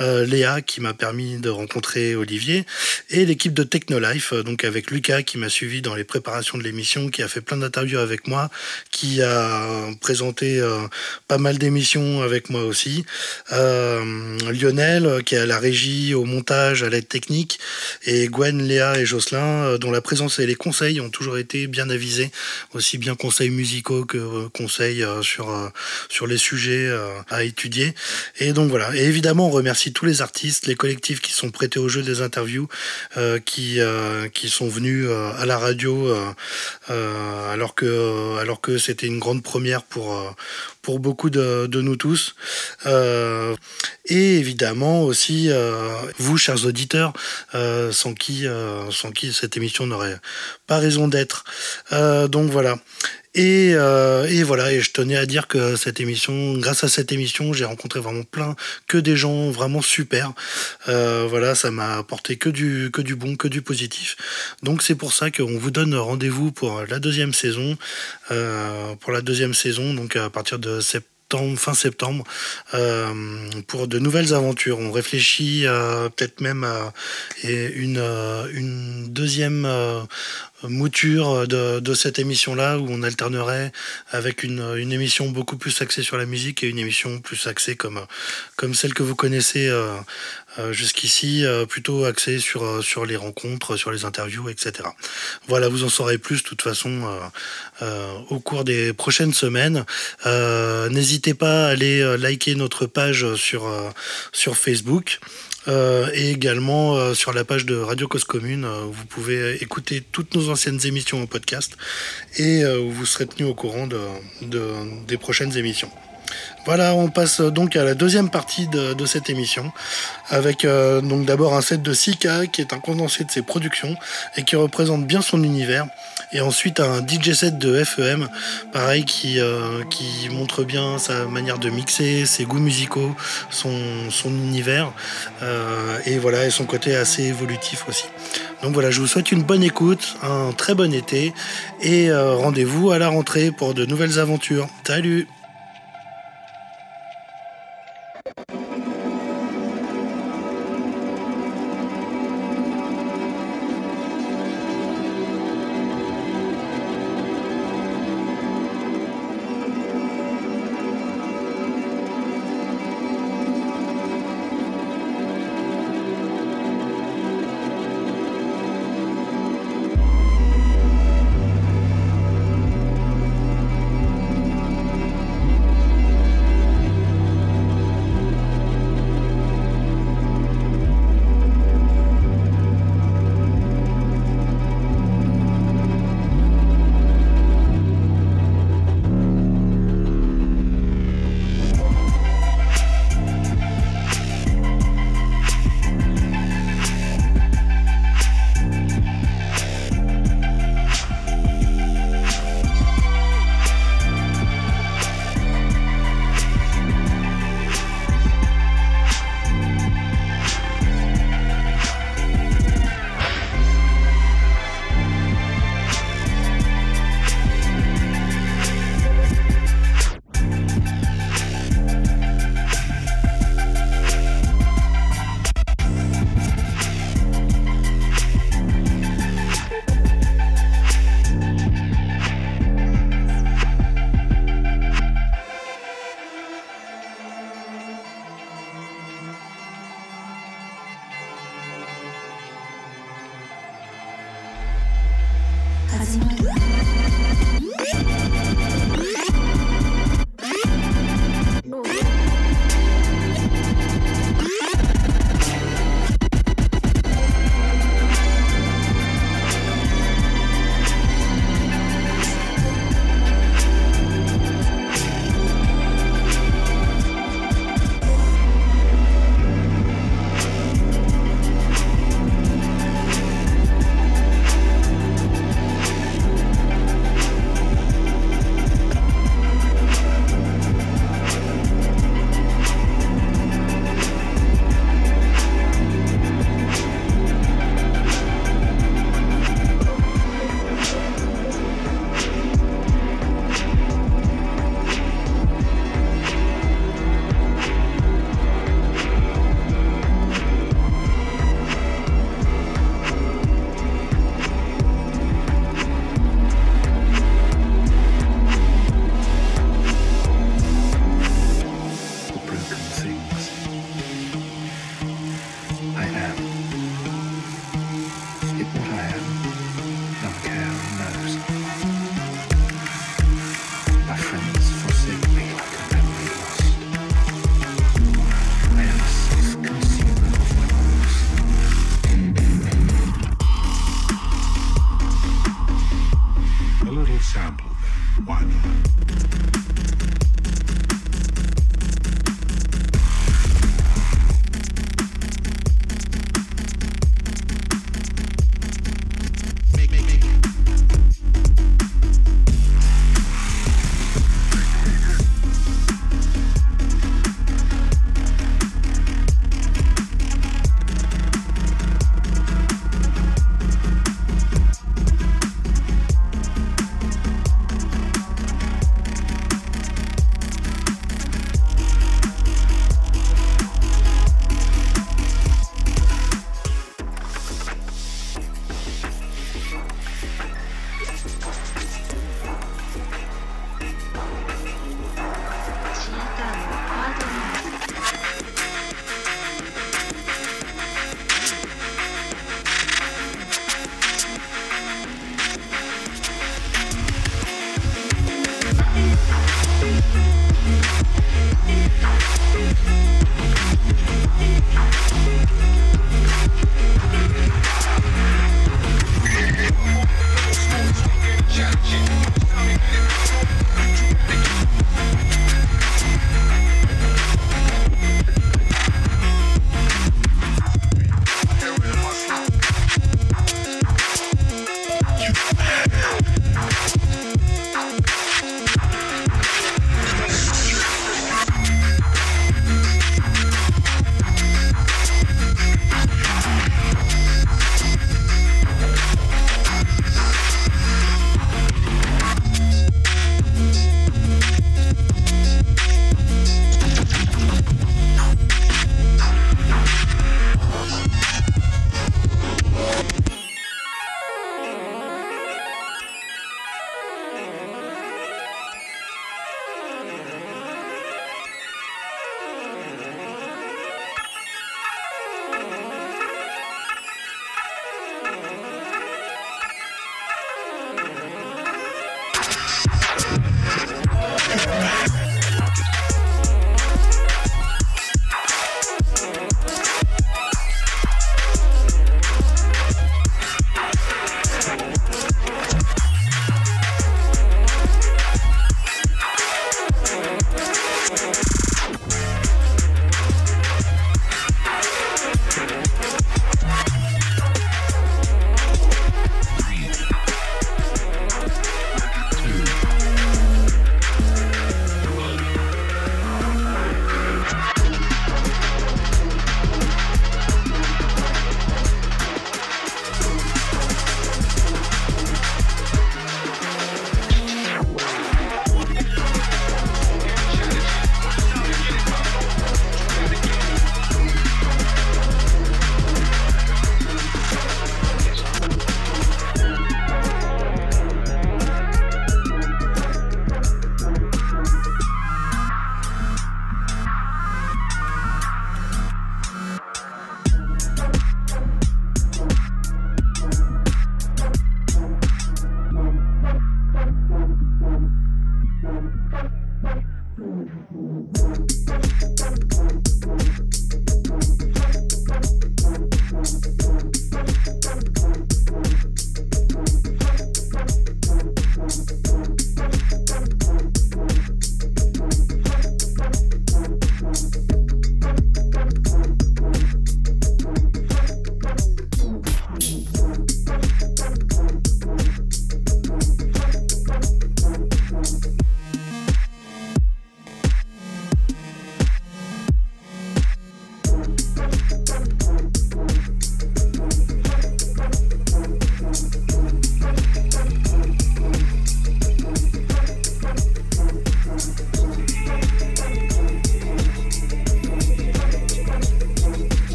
euh, Léa qui m'a permis de rencontrer Olivier et l'équipe de Technolife, euh, donc avec Lucas qui m'a suivi dans les préparations de l'émission, qui a fait plein d'interviews avec moi, qui a présenté euh, pas mal d'émissions avec moi aussi. Euh, Lionel, euh, qui est à la régie, au montage, à l'aide technique, et Gwen, Léa et Jocelyn, euh, dont la présence et les conseils ont toujours été bien avisés, aussi bien conseils musicaux que euh, conseils euh, sur, euh, sur les sujets euh, à étudier. Et donc voilà. Et évidemment, on remercie tous les artistes, les collectifs qui sont prêtés au jeu des interviews, euh, qui, euh, qui sont venus euh, à la radio euh, euh, alors que, alors que c'était une grande première pour, euh, pour beaucoup de, de nous tous. Euh, et évidemment aussi euh, vous, chers auditeurs, euh, sans qui, euh, sans qui cette émission n'aurait pas raison d'être. Euh, donc voilà. Et, euh, et voilà, et je tenais à dire que cette émission, grâce à cette émission, j'ai rencontré vraiment plein, que des gens vraiment super. Euh, voilà, ça m'a apporté que du, que du bon, que du positif. Donc c'est pour ça qu'on vous donne rendez-vous pour la deuxième saison, euh, pour la deuxième saison, donc à partir de septembre fin septembre, euh, pour de nouvelles aventures. On réfléchit à peut-être même à et une, euh, une deuxième euh, mouture de, de cette émission-là où on alternerait avec une, une émission beaucoup plus axée sur la musique et une émission plus axée comme, comme celle que vous connaissez euh, euh, jusqu'ici, euh, plutôt axée sur, euh, sur les rencontres, sur les interviews, etc. Voilà, vous en saurez plus de toute façon au cours des prochaines semaines. N'hésitez pas à aller liker notre page sur, sur Facebook. Et également sur la page de Radio Cause Commune, vous pouvez écouter toutes nos anciennes émissions en podcast et vous serez tenu au courant de- des prochaines émissions. Voilà, on passe donc à la deuxième partie de, cette émission, avec euh, donc d'abord un set de Sika qui est un condensé de ses productions et qui représente bien son univers, et ensuite un DJ set de FEM, pareil qui, euh, qui montre bien sa manière de mixer, ses goûts musicaux, son, univers, euh, et voilà, et son côté assez évolutif aussi. Donc voilà, je vous souhaite une bonne écoute, un très bon été, et rendez-vous à la rentrée pour de nouvelles aventures. Salut